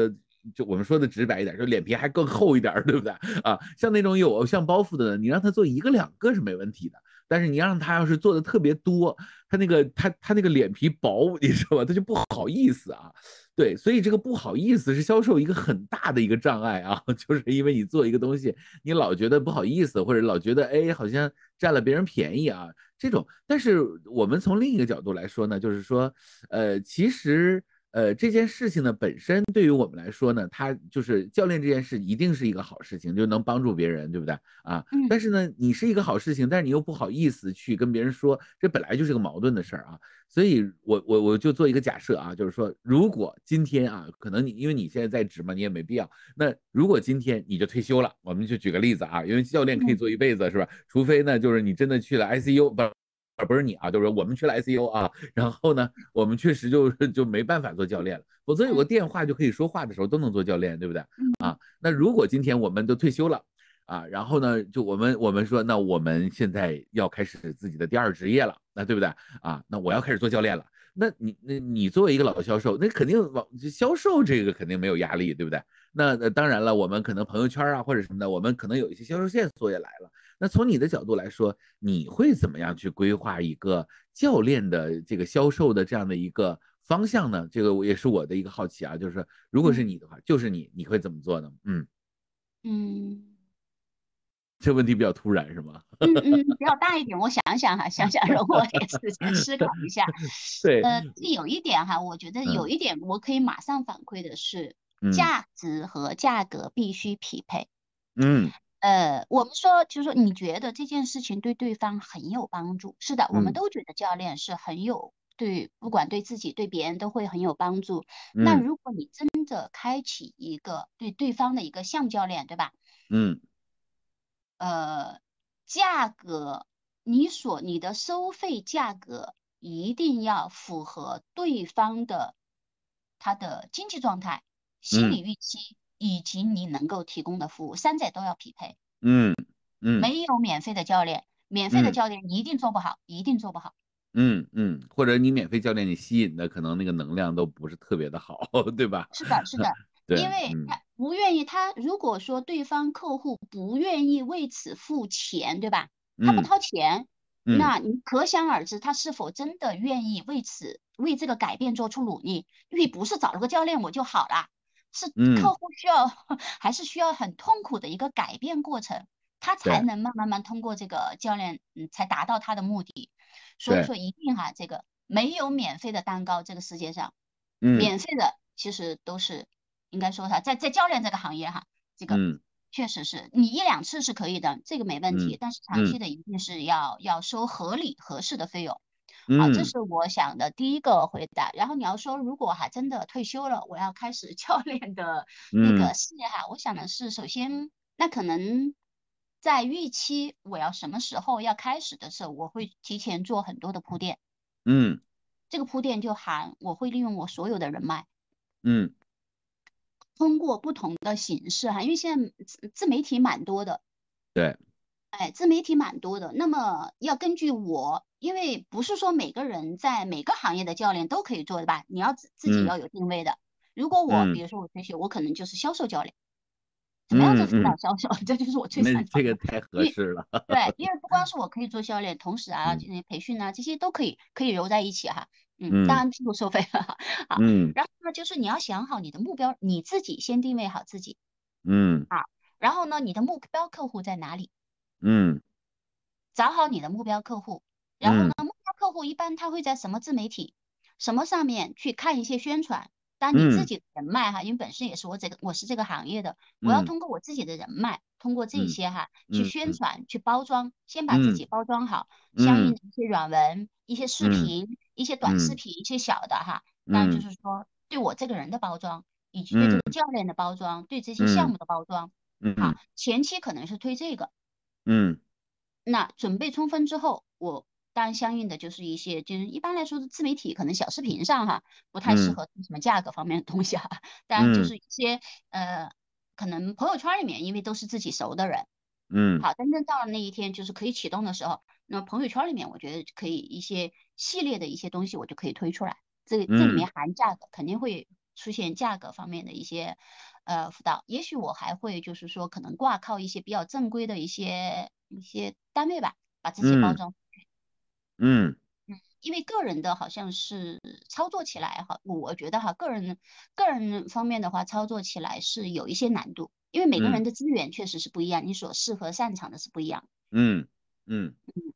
就我们说的直白一点，就脸皮还更厚一点，对不对啊？像那种有偶像包袱的，你让他做一个两个是没问题的，但是你让他要是做的特别多，他那个他他那个脸皮薄，你知道吧？他就不好意思啊。对，所以这个不好意思是销售一个很大的一个障碍啊，<laughs> 就是因为你做一个东西，你老觉得不好意思，或者老觉得哎好像占了别人便宜啊这种。但是我们从另一个角度来说呢，就是说，呃，其实。呃，这件事情呢本身对于我们来说呢，它就是教练这件事一定是一个好事情，就能帮助别人，对不对啊？嗯。但是呢，你是一个好事情，但是你又不好意思去跟别人说，这本来就是个矛盾的事儿啊。所以，我我我就做一个假设啊，就是说，如果今天啊，可能你因为你现在在职嘛，你也没必要。那如果今天你就退休了，我们就举个例子啊，因为教练可以做一辈子，是吧？除非呢，就是你真的去了 ICU 不。不是你啊，就是我们去了 ICU 啊，然后呢，我们确实就就没办法做教练了。否则有个电话就可以说话的时候都能做教练，对不对？啊，那如果今天我们都退休了啊，然后呢，就我们我们说，那我们现在要开始自己的第二职业了，那对不对？啊，那我要开始做教练了。那你那你作为一个老销售，那肯定往销售这个肯定没有压力，对不对？那那当然了，我们可能朋友圈啊或者什么的，我们可能有一些销售线索也来了。那从你的角度来说，你会怎么样去规划一个教练的这个销售的这样的一个方向呢？这个我也是我的一个好奇啊，就是如果是你的话，就是你你会怎么做呢？嗯嗯，这问题比较突然是吗？嗯嗯，比较大一点，我想想哈，想想容我点时间思考一下。<laughs> 对，呃，有一点哈，我觉得有一点我可以马上反馈的是，价值和价格必须匹配。嗯。呃，我们说，就是说，你觉得这件事情对对方很有帮助？是的，我们都觉得教练是很有对，不管对自己对别人都会很有帮助。那如果你真的开启一个对对方的一个像教练，对吧？嗯。呃，价格，你所你的收费价格一定要符合对方的他的经济状态、心理预期。以及你能够提供的服务，三者都要匹配。嗯嗯，没有免费的教练，免费的教练一定做不好，一定做不好。嗯嗯，或者你免费教练，你吸引的可能那个能量都不是特别的好，<laughs> 对吧？是的，是的。对，因为他不愿意，他如果说对方客户不愿意为此付钱，对吧？他不掏钱，那你可想而知，他是否真的愿意为此为这个改变做出努力？因为不是找了个教练我就好了。是客户需要，<laughs> 还是需要很痛苦的一个改变过程，他才能慢慢慢通过这个教练，嗯，才达到他的目的。所以说一定哈，这个没有免费的蛋糕，这个世界上，嗯。免费的其实都是应该说哈，在在教练这个行业哈，这个确实是你一两次是可以的，这个没问题，但是长期的一定是要要收合理合适的费用。好，这是我想的第一个回答。然后你要说，如果哈真的退休了，我要开始教练的那个事业哈，我想的是，首先，那可能在预期我要什么时候要开始的时候，我会提前做很多的铺垫。嗯，这个铺垫就含我会利用我所有的人脉。嗯，通过不同的形式哈，因为现在自媒体蛮多的。对。哎，自媒体蛮多的，那么要根据我，因为不是说每个人在每个行业的教练都可以做的吧？你要自自己要有定位的。如果我，比如说我退休，我可能就是销售教练，怎么样做辅导销售，<laughs> 这就是我最擅长。这个太合适了。对，因为不光是我可以做教练，同时 <laughs> 啊，这些培训啊，这些都可以可以揉在一起哈。嗯，当然不收费了哈。<laughs> 嗯。然后呢，就是你要想好你的目标，你自己先定位好自己。嗯。啊，然后呢，你的目标客户在哪里？嗯，找好你的目标客户，然后呢，目标客户一般他会在什么自媒体、什么上面去看一些宣传。当你自己的人脉哈，因为本身也是我这个我是这个行业的，我要通过我自己的人脉，通过这些哈去宣传、去包装，先把自己包装好，相应的一些软文、一些视频、一些短视频、一些小的哈，那就是说对我这个人的包装，以及对这个教练的包装，对这些项目的包装，嗯。好，前期可能是推这个。嗯，那准备充分之后，我当然相应的就是一些，就是一般来说的自媒体，可能小视频上哈，不太适合什么价格方面的东西哈。<laughs> 当然就是一些呃，可能朋友圈里面，因为都是自己熟的人，嗯，好，真正到了那一天就是可以启动的时候，那朋友圈里面我觉得可以一些系列的一些东西，我就可以推出来。这个这里面含价格，肯定会出现价格方面的一些。呃，辅导，也许我还会就是说，可能挂靠一些比较正规的一些一些单位吧，把自己包装。嗯嗯，因为个人的好像是操作起来哈，我觉得哈，个人个人方面的话，操作起来是有一些难度，因为每个人的资源确实是不一样，你所适合擅长的是不一样。嗯嗯嗯，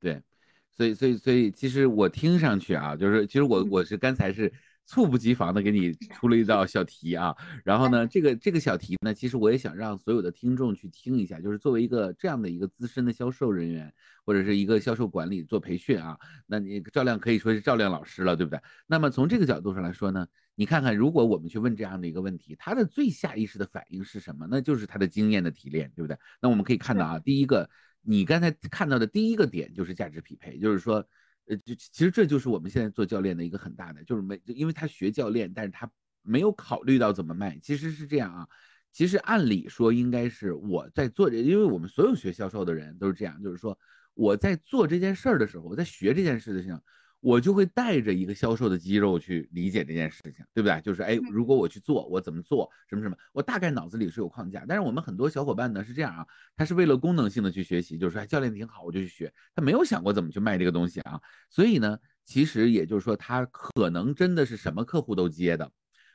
对，所以所以所以，其实我听上去啊，就是其实我我是刚才是。猝不及防的给你出了一道小题啊。然后呢，这个这个小题呢，其实我也想让所有的听众去听一下，就是作为一个这样的一个资深的销售人员，或者是一个销售管理做培训啊，那你照亮可以说是照亮老师了，对不对？那么从这个角度上来说呢，你看看，如果我们去问这样的一个问题，他的最下意识的反应是什么？那就是他的经验的提炼，对不对？那我们可以看到啊，第一个，你刚才看到的第一个点就是价值匹配，就是说。呃，就其实这就是我们现在做教练的一个很大的，就是没，因为他学教练，但是他没有考虑到怎么卖。其实是这样啊，其实按理说应该是我在做，因为我们所有学销售的人都是这样，就是说我在做这件事儿的时候，我在学这件事的时候。我就会带着一个销售的肌肉去理解这件事情，对不对？就是哎，如果我去做，我怎么做，什么什么，我大概脑子里是有框架。但是我们很多小伙伴呢是这样啊，他是为了功能性的去学习，就是说教练挺好，我就去学，他没有想过怎么去卖这个东西啊。所以呢，其实也就是说，他可能真的是什么客户都接的，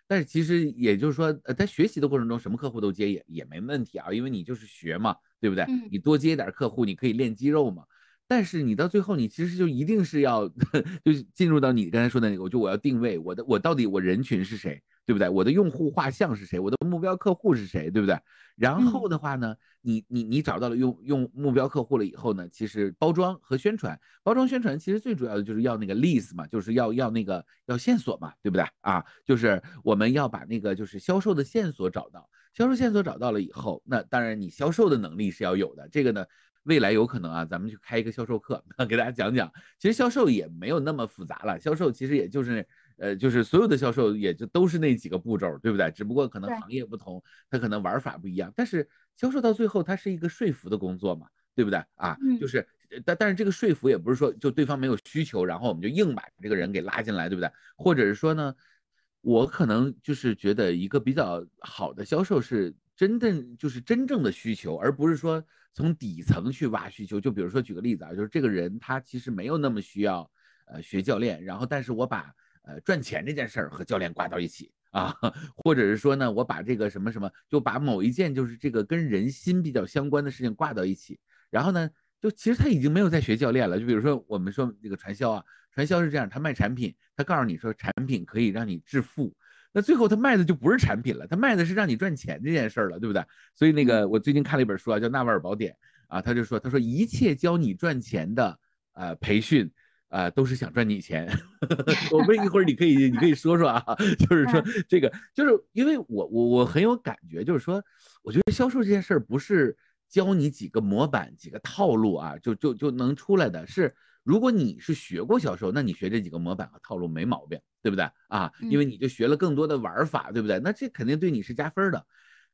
但是其实也就是说，呃，在学习的过程中，什么客户都接也也没问题啊，因为你就是学嘛，对不对？你多接点客户，你可以练肌肉嘛。但是你到最后，你其实就一定是要，<laughs> 就是进入到你刚才说的那个，我就我要定位我的，我到底我人群是谁，对不对？我的用户画像是谁？我的目标客户是谁，对不对？然后的话呢，你你你找到了用用目标客户了以后呢，其实包装和宣传，包装宣传其实最主要的就是要那个 leads 嘛，就是要要那个要线索嘛，对不对啊？就是我们要把那个就是销售的线索找到，销售线索找到了以后，那当然你销售的能力是要有的，这个呢。未来有可能啊，咱们去开一个销售课，<laughs> 给大家讲讲。其实销售也没有那么复杂了，销售其实也就是，呃，就是所有的销售也就都是那几个步骤，对不对？只不过可能行业不同，它可能玩法不一样。但是销售到最后，它是一个说服的工作嘛，对不对啊？就是，但但是这个说服也不是说就对方没有需求，然后我们就硬把这个人给拉进来，对不对？或者是说呢，我可能就是觉得一个比较好的销售是真正就是真正的需求，而不是说。从底层去挖需求，就比如说举个例子啊，就是这个人他其实没有那么需要，呃，学教练，然后但是我把呃赚钱这件事儿和教练挂到一起啊，<laughs> 或者是说呢，我把这个什么什么，就把某一件就是这个跟人心比较相关的事情挂到一起，然后呢，就其实他已经没有在学教练了，就比如说我们说这个传销啊，传销是这样，他卖产品，他告诉你说产品可以让你致富。那最后他卖的就不是产品了，他卖的是让你赚钱这件事儿了，对不对？所以那个我最近看了一本书啊，叫《纳瓦尔宝典》啊，他就说，他说一切教你赚钱的呃培训啊，都是想赚你钱。<laughs> 我们一会儿你可以你可以说说啊，<laughs> 就是说这个就是因为我我我很有感觉，就是说我觉得销售这件事儿不是教你几个模板几个套路啊，就就就能出来的是。如果你是学过销售，那你学这几个模板和套路没毛病，对不对啊？因为你就学了更多的玩法，对不对？那这肯定对你是加分的。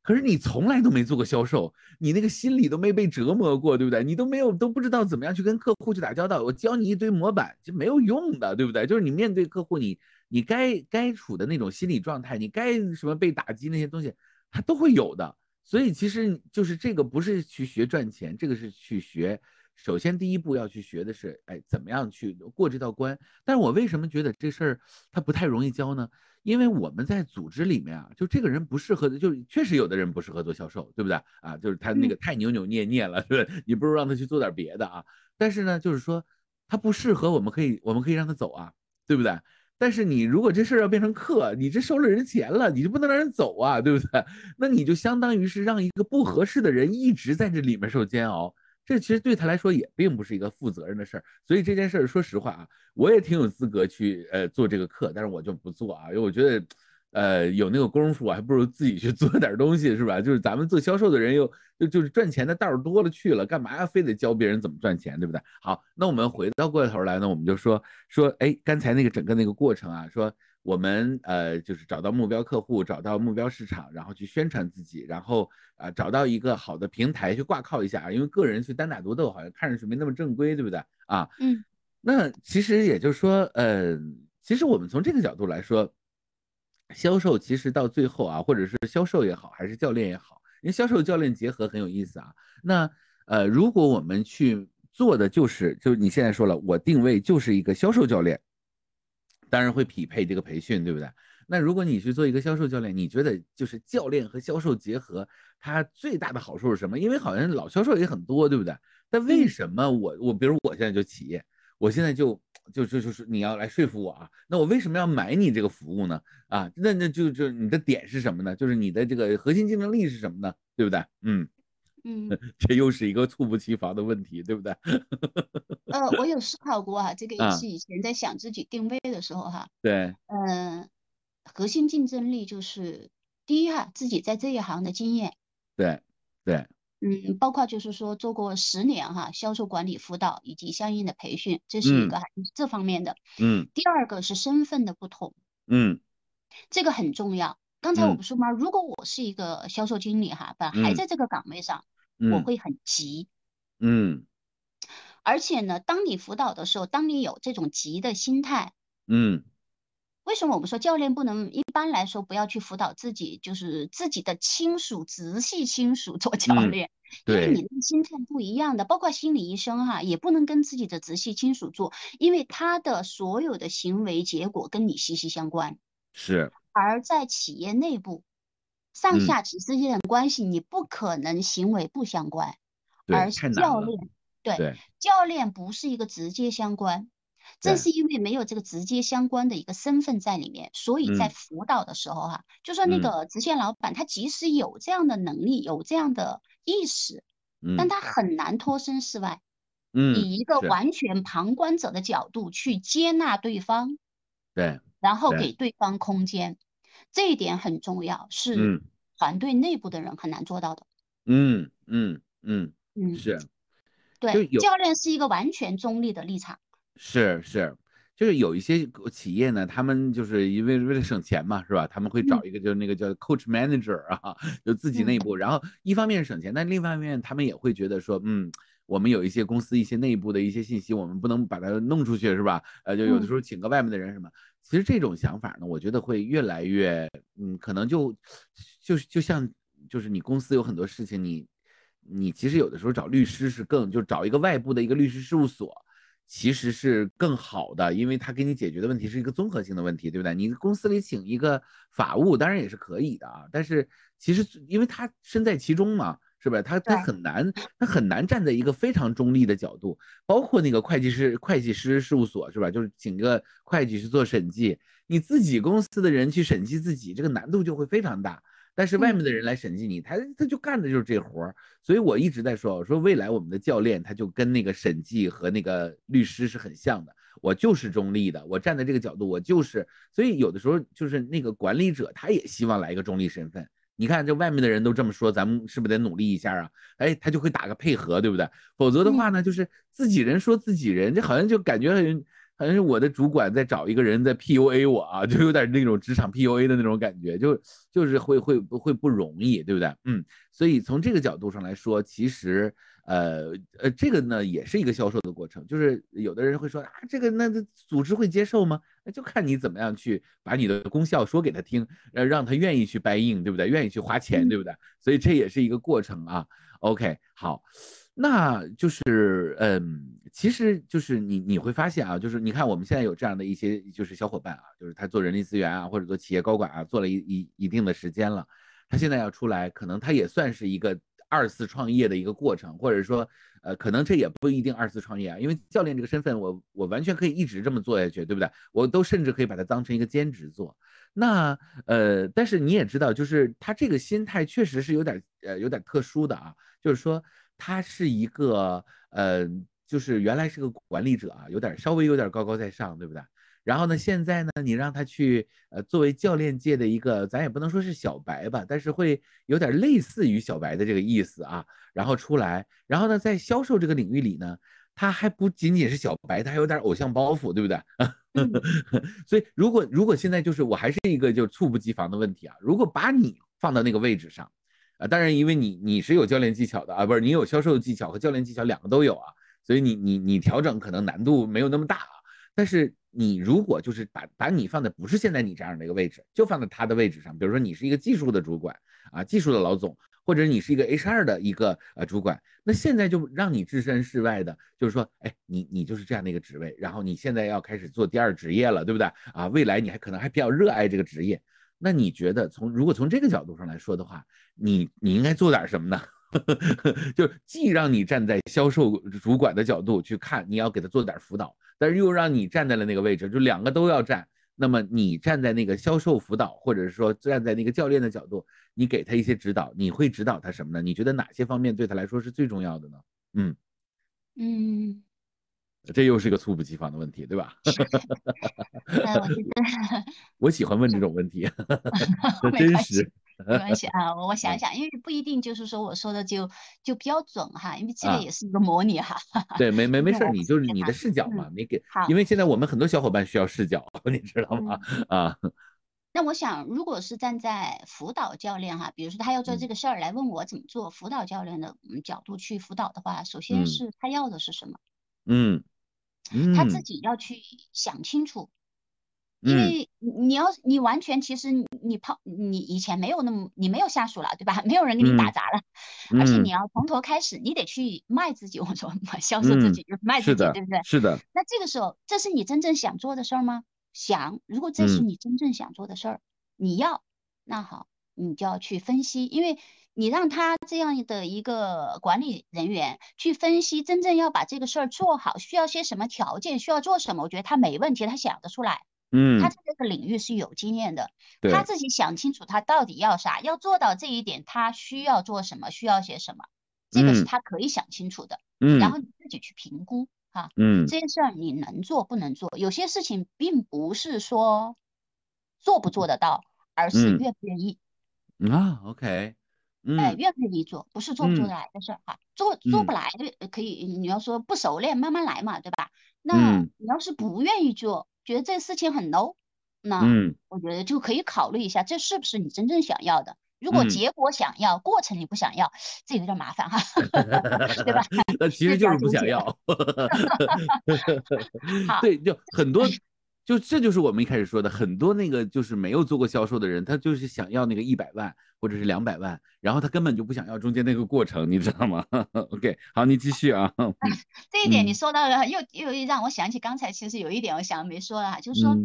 可是你从来都没做过销售，你那个心里都没被折磨过，对不对？你都没有都不知道怎么样去跟客户去打交道。我教你一堆模板就没有用的，对不对？就是你面对客户，你你该该处的那种心理状态，你该什么被打击那些东西，它都会有的。所以其实就是这个不是去学赚钱，这个是去学。首先，第一步要去学的是，哎，怎么样去过这道关？但是我为什么觉得这事儿它不太容易教呢？因为我们在组织里面啊，就这个人不适合，就确实有的人不适合做销售，对不对啊？就是他那个太扭扭捏捏了，对吧？你不如让他去做点别的啊。但是呢，就是说他不适合，我们可以我们可以让他走啊，对不对？但是你如果这事儿要变成课，你这收了人钱了，你就不能让人走啊，对不对？<laughs> 那你就相当于是让一个不合适的人一直在这里面受煎熬。这其实对他来说也并不是一个负责任的事儿，所以这件事儿，说实话啊，我也挺有资格去呃做这个课，但是我就不做啊，因为我觉得，呃，有那个功夫，我还不如自己去做点东西，是吧？就是咱们做销售的人又就就是赚钱的道儿多了去了，干嘛要非得教别人怎么赚钱，对不对？好，那我们回到过头来呢，我们就说说，哎，刚才那个整个那个过程啊，说。我们呃就是找到目标客户，找到目标市场，然后去宣传自己，然后啊找到一个好的平台去挂靠一下啊，因为个人去单打独斗好像看上去没那么正规，对不对啊？嗯，那其实也就是说，呃，其实我们从这个角度来说，销售其实到最后啊，或者是销售也好，还是教练也好，因为销售教练结合很有意思啊。那呃，如果我们去做的就是，就是你现在说了，我定位就是一个销售教练。当然会匹配这个培训，对不对？那如果你去做一个销售教练，你觉得就是教练和销售结合，它最大的好处是什么？因为好像老销售也很多，对不对？但为什么我我比如我现在就企业，我现在就就就就是你要来说服我啊，那我为什么要买你这个服务呢？啊，那那就就你的点是什么呢？就是你的这个核心竞争力是什么呢？对不对？嗯嗯，<laughs> 这又是一个猝不及防的问题，对不对？<laughs> 呃，我有思考过啊，这个也是以前在想自己定位的时候哈。对。嗯，核心竞争力就是第一哈，自己在这一行的经验。对对。嗯，包括就是说做过十年哈销售管理辅导以及相应的培训，这是一个这方面的。嗯。第二个是身份的不同。嗯。这个很重要。刚才我不说吗？如果我是一个销售经理哈，本还在这个岗位上，我会很急。嗯。而且呢，当你辅导的时候，当你有这种急的心态，嗯。为什么我们说教练不能一般来说不要去辅导自己，就是自己的亲属、直系亲属做教练？因为你的心态不一样的，包括心理医生哈，也不能跟自己的直系亲属做，因为他的所有的行为结果跟你息息相关。是。而在企业内部，上下级之间的关系，你不可能行为不相关。而教练，对，教练不是一个直接相关。正是因为没有这个直接相关的一个身份在里面，所以在辅导的时候哈，就说那个直线老板他即使有这样的能力，有这样的意识，但他很难脱身事外，嗯，以一个完全旁观者的角度去接纳对方，对，然后给。对方空间，这一点很重要，是团队内部的人很难做到的。嗯嗯嗯嗯，是，对，教练是一个完全中立的立场。是是，就是有一些企业呢，他们就是因为为了省钱嘛，是吧？他们会找一个就是那个叫 coach manager 啊，就自己内部。然后一方面省钱，但另一方面他们也会觉得说，嗯，我们有一些公司一些内部的一些信息，我们不能把它弄出去，是吧？呃，就有的时候请个外面的人什么。其实这种想法呢，我觉得会越来越，嗯，可能就就就像就是你公司有很多事情，你你其实有的时候找律师是更就找一个外部的一个律师事务所。其实是更好的，因为他给你解决的问题是一个综合性的问题，对不对？你公司里请一个法务当然也是可以的啊，但是其实因为他身在其中嘛，是不是？他他很难，他很难站在一个非常中立的角度，包括那个会计师会计师事务所，是吧？就是请个会计去做审计，你自己公司的人去审计自己，这个难度就会非常大。但是外面的人来审计你，他他就干的就是这活儿，所以我一直在说，我说未来我们的教练他就跟那个审计和那个律师是很像的，我就是中立的，我站在这个角度，我就是，所以有的时候就是那个管理者他也希望来一个中立身份，你看这外面的人都这么说，咱们是不是得努力一下啊？哎，他就会打个配合，对不对？否则的话呢，就是自己人说自己人，这好像就感觉很。好像是我的主管在找一个人在 PUA 我啊，就有点那种职场 PUA 的那种感觉，就就是会会会不容易，对不对？嗯，所以从这个角度上来说，其实呃呃，这个呢也是一个销售的过程，就是有的人会说啊，这个那组织会接受吗？那就看你怎么样去把你的功效说给他听，呃，让他愿意去 buy in，对不对？愿意去花钱，对不对？所以这也是一个过程啊。OK，好。那就是，嗯，其实就是你你会发现啊，就是你看我们现在有这样的一些就是小伙伴啊，就是他做人力资源啊，或者做企业高管啊，做了一一一定的时间了，他现在要出来，可能他也算是一个二次创业的一个过程，或者说，呃，可能这也不一定二次创业啊，因为教练这个身份，我我完全可以一直这么做下去，对不对？我都甚至可以把它当成一个兼职做。那呃，但是你也知道，就是他这个心态确实是有点呃有点特殊的啊，就是说。他是一个，呃，就是原来是个管理者啊，有点稍微有点高高在上，对不对？然后呢，现在呢，你让他去，呃，作为教练界的一个，咱也不能说是小白吧，但是会有点类似于小白的这个意思啊。然后出来，然后呢，在销售这个领域里呢，他还不仅仅是小白，他还有点偶像包袱，对不对？<laughs> 所以，如果如果现在就是我还是一个就猝不及防的问题啊，如果把你放到那个位置上。啊，当然，因为你你是有教练技巧的啊，不是你有销售技巧和教练技巧两个都有啊，所以你你你调整可能难度没有那么大啊。但是你如果就是把把你放在不是现在你这样的一个位置，就放在他的位置上，比如说你是一个技术的主管啊，技术的老总，或者你是一个 HR 的一个呃主管，那现在就让你置身事外的，就是说，哎，你你就是这样的一个职位，然后你现在要开始做第二职业了，对不对啊？未来你还可能还比较热爱这个职业。那你觉得从如果从这个角度上来说的话，你你应该做点什么呢？<laughs> 就既让你站在销售主管的角度去看，你要给他做点辅导，但是又让你站在了那个位置，就两个都要站。那么你站在那个销售辅导，或者是说站在那个教练的角度，你给他一些指导，你会指导他什么呢？你觉得哪些方面对他来说是最重要的呢？嗯嗯。这又是个猝不及防的问题，对吧？<laughs> <laughs> 我喜欢问这种问题，<laughs> 真实。没关系啊，我想想，因为不一定就是说我说的就就标准哈，因为这个也是一个模拟哈。对，没没没事，你就是你的视角嘛，你给，因为现在我们很多小伙伴需要视角，<laughs> 你知道吗？啊。那我想，如果是站在辅导教练哈，比如说他要做这个事儿来问我怎么做，辅导教练的角度去辅导的话，首先是他要的是什么？嗯。他自己要去想清楚，因为你要你完全其实你泡你以前没有那么你没有下属了对吧？<laughs> 没有人给你打杂了，而且你要从头开始，你得去卖自己。我说销售自己就是卖自己，对不对？是的。那这个时候，这是你真正想做的事儿吗？想。如果这是你真正想做的事儿，你要那好，你就要去分析，因为。你让他这样的一个管理人员去分析，真正要把这个事儿做好，需要些什么条件，需要做什么？我觉得他没问题，他想得出来。嗯，他在这个领域是有经验的，他自己想清楚他到底要啥，要做到这一点，他需要做什么，需要些什么，这个是他可以想清楚的。嗯，然后你自己去评估哈。嗯，这件事儿你能做不能做？有些事情并不是说做不做得到，而是愿不愿意。啊，OK。哎，愿不愿意做，不是做不做得来的事儿哈。做做不来的可以，你要说不熟练，慢慢来嘛，对吧？那你要是不愿意做，觉得这事情很 low，那我觉得就可以考虑一下，这是不是你真正想要的？如果结果想要，过程你不想要，这有点麻烦哈，<laughs> 对吧？<laughs> 那其实就是不想要。<laughs> 对，就很多。就这就是我们一开始说的，很多那个就是没有做过销售的人，他就是想要那个一百万或者是两百万，然后他根本就不想要中间那个过程，你知道吗？<laughs> OK，好，你继续啊。<laughs> 这一点你说到了，又又让我想起刚才其实有一点我想没说了，就是说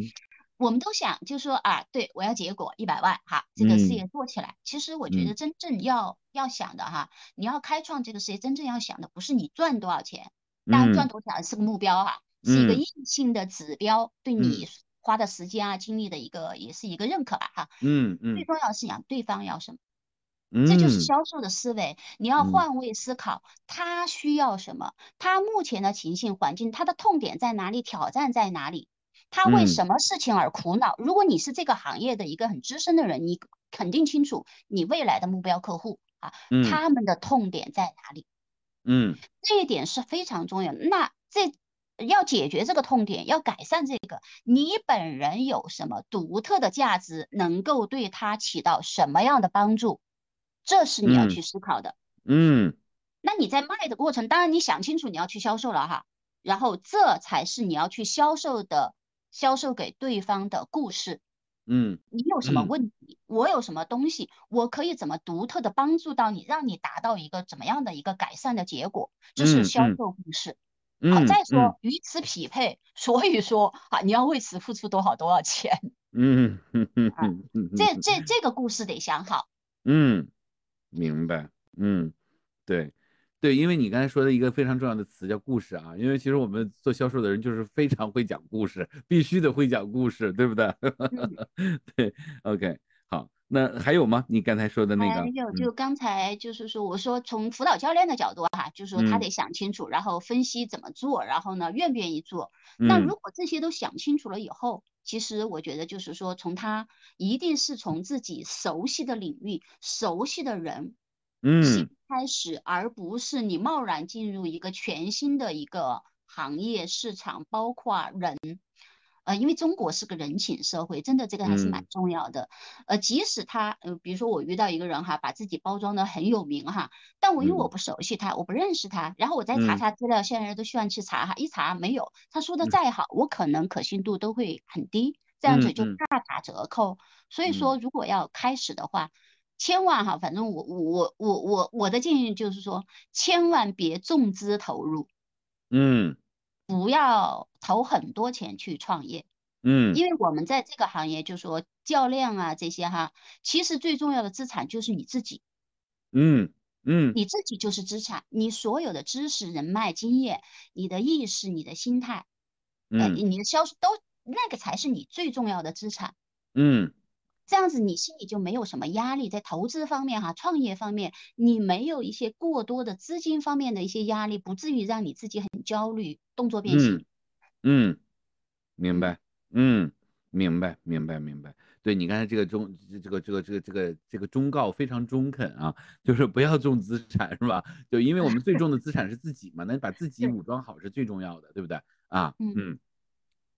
我们都想，就是说啊，对我要结果一百万哈，这个事业做起来。其实我觉得真正要要想的哈，你要开创这个事业，真正要想的不是你赚多少钱，当然赚多少钱是个目标哈。是一个硬性的指标，对你花的时间啊、精力的一个，也是一个认可吧，哈。嗯嗯。最重要是讲对方要什么，这就是销售的思维。你要换位思考，他需要什么？他目前的情形环境，他的痛点在哪里？挑战在哪里？他为什么事情而苦恼？如果你是这个行业的一个很资深的人，你肯定清楚你未来的目标客户啊，他们的痛点在哪里？嗯，这一点是非常重要。那这。要解决这个痛点，要改善这个，你本人有什么独特的价值，能够对他起到什么样的帮助，这是你要去思考的。嗯，那你在卖的过程，当然你想清楚你要去销售了哈，然后这才是你要去销售的，销售给对方的故事。嗯，你有什么问题，我有什么东西，我可以怎么独特的帮助到你，让你达到一个怎么样的一个改善的结果，这是销售故事。好，再说与此匹配，<laughs> 所以说啊，你要为此付出多少多少钱？<laughs> 嗯嗯嗯嗯，这这这个故事得想好。嗯，明白。嗯，对对，因为你刚才说的一个非常重要的词叫故事啊，因为其实我们做销售的人就是非常会讲故事，必须得会讲故事，对不对？<laughs> 对，OK。那还有吗？你刚才说的那个？还有，就刚才就是说，我说从辅导教练的角度哈，就是说他得想清楚，然后分析怎么做，然后呢，愿不愿意做。那如果这些都想清楚了以后，其实我觉得就是说，从他一定是从自己熟悉的领域、熟悉的人，嗯，开始，而不是你贸然进入一个全新的一个行业市场，包括人。呃，因为中国是个人情社会，真的这个还是蛮重要的。呃，即使他，呃，比如说我遇到一个人哈，把自己包装的很有名哈，但我因为我不熟悉他，我不认识他，然后我再查查资料，现在人都喜欢去查哈，一查没有，他说的再好，我可能可信度都会很低，这样子就大打折扣。所以说，如果要开始的话，千万哈，反正我我我我我的建议就是说，千万别重资投入。嗯。不要投很多钱去创业，嗯，因为我们在这个行业，就说教练啊这些哈，其实最重要的资产就是你自己，嗯嗯，你自己就是资产，你所有的知识、人脉、经验、你的意识、你的心态，呃，你的销售都那个才是你最重要的资产。嗯。这样子你心里就没有什么压力，在投资方面哈，创业方面，你没有一些过多的资金方面的一些压力，不至于让你自己很焦虑，动作变形。嗯，明白，嗯，明白，明白，明白。对你刚才这个忠，这个这个这个这个这个忠告非常中肯啊，就是不要重资产是吧？就因为我们最重的资产是自己嘛，那把自己 <laughs> 武装好是最重要的，对不对？啊，嗯。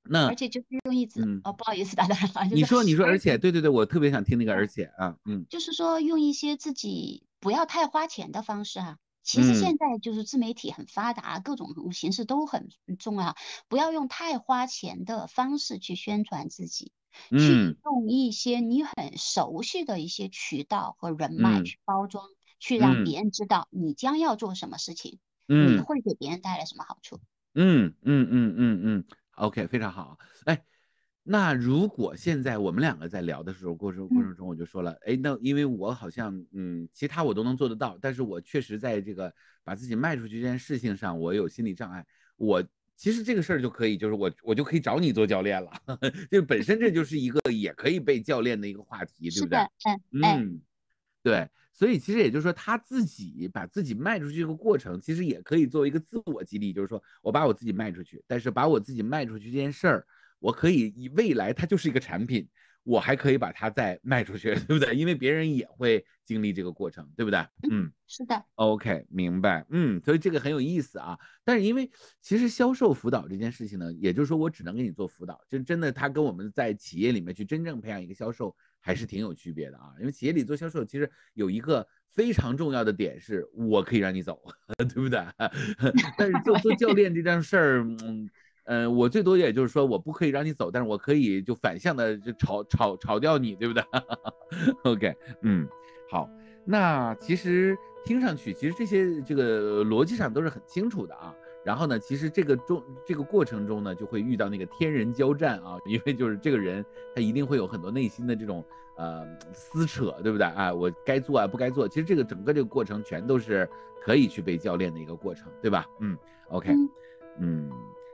那而且就是用一直哦，不好意思打断了。你说你说，而且对对对，我特别想听那个而且啊，嗯，就是说用一些自己不要太花钱的方式哈。其实现在就是自媒体很发达，各种形式都很重要，不要用太花钱的方式去宣传自己，去用一些你很熟悉的一些渠道和人脉去包装，去让别人知道你将要做什么事情，你会给别人带来什么好处。嗯嗯嗯嗯嗯。OK，非常好。哎，那如果现在我们两个在聊的时候，过程过程中我就说了，哎，那因为我好像，嗯，其他我都能做得到，但是我确实在这个把自己卖出去这件事情上，我有心理障碍。我其实这个事儿就可以，就是我我就可以找你做教练了，<laughs> 就本身这就是一个也可以被教练的一个话题，对不对？嗯嗯，对。所以其实也就是说，他自己把自己卖出去这个过程，其实也可以作为一个自我激励，就是说我把我自己卖出去，但是把我自己卖出去这件事儿，我可以以未来它就是一个产品，我还可以把它再卖出去，<laughs> 对不对？因为别人也会经历这个过程，对不对？嗯，是的。OK，明白。嗯，所以这个很有意思啊。但是因为其实销售辅导这件事情呢，也就是说我只能给你做辅导，就真的他跟我们在企业里面去真正培养一个销售。还是挺有区别的啊，因为企业里做销售，其实有一个非常重要的点是，我可以让你走，<laughs> 对不对？<laughs> 但是做做教练这件事儿，嗯，呃，我最多也就是说，我不可以让你走，但是我可以就反向的就炒炒炒掉你，对不对？<laughs> OK，嗯，好，那其实听上去，其实这些这个逻辑上都是很清楚的啊。然后呢，其实这个中这个过程中呢，就会遇到那个天人交战啊，<laughs> 因为就是这个人他一定会有很多内心的这种呃撕扯，对不对啊？我该做啊，不该做。其实这个整个这个过程全都是可以去被教练的一个过程，对吧？嗯，OK，嗯，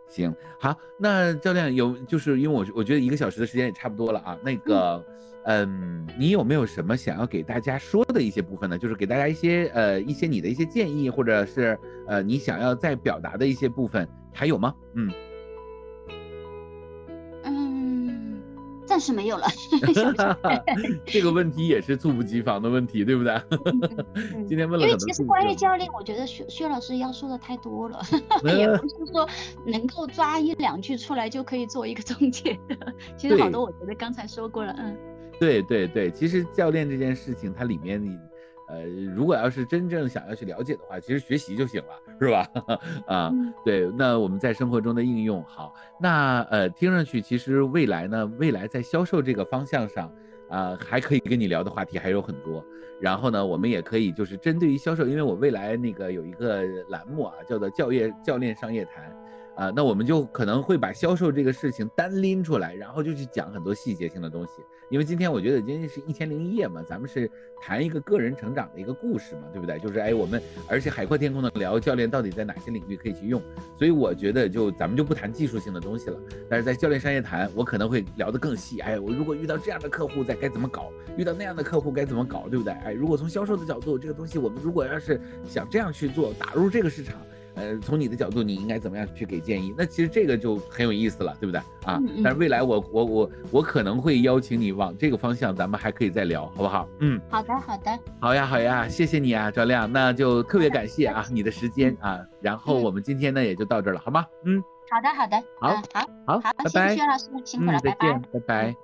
行，好，那教练有就是因为我我觉得一个小时的时间也差不多了啊，那个。嗯，你有没有什么想要给大家说的一些部分呢？就是给大家一些呃一些你的一些建议，或者是呃你想要再表达的一些部分，还有吗？嗯嗯，暂时没有了。<laughs> <laughs> 这个问题也是猝不及防的问题，对不对？<laughs> 今天问了因为其实关于教练，我觉得薛薛老师要说的太多了，也不是说能够抓一两句出来就可以做一个总结的。其实好多我觉得刚才说过了，嗯。对对对，其实教练这件事情，它里面你，呃，如果要是真正想要去了解的话，其实学习就行了，是吧？<laughs> 啊，对，那我们在生活中的应用，好，那呃，听上去其实未来呢，未来在销售这个方向上，啊，还可以跟你聊的话题还有很多。然后呢，我们也可以就是针对于销售，因为我未来那个有一个栏目啊，叫做教业教练商业谈。啊，那我们就可能会把销售这个事情单拎出来，然后就去讲很多细节性的东西。因为今天我觉得今天是一千零一夜嘛，咱们是谈一个个人成长的一个故事嘛，对不对？就是哎，我们而且海阔天空的聊教练到底在哪些领域可以去用。所以我觉得就咱们就不谈技术性的东西了。但是在教练商业谈，我可能会聊得更细。哎，我如果遇到这样的客户，在该怎么搞？遇到那样的客户该怎么搞？对不对？哎，如果从销售的角度，这个东西我们如果要是想这样去做，打入这个市场。呃，从你的角度，你应该怎么样去给建议？那其实这个就很有意思了，对不对啊？但是未来我我我我可能会邀请你往这个方向，咱们还可以再聊，好不好？嗯，好的好的，好呀好呀，谢谢你啊，赵亮，那就特别感谢啊 <laughs> 你的时间啊，然后我们今天呢也就到这儿了，好吗？嗯，好的好的，好，好，好，拜拜，谢谢薛老师，辛苦了，再见，拜拜。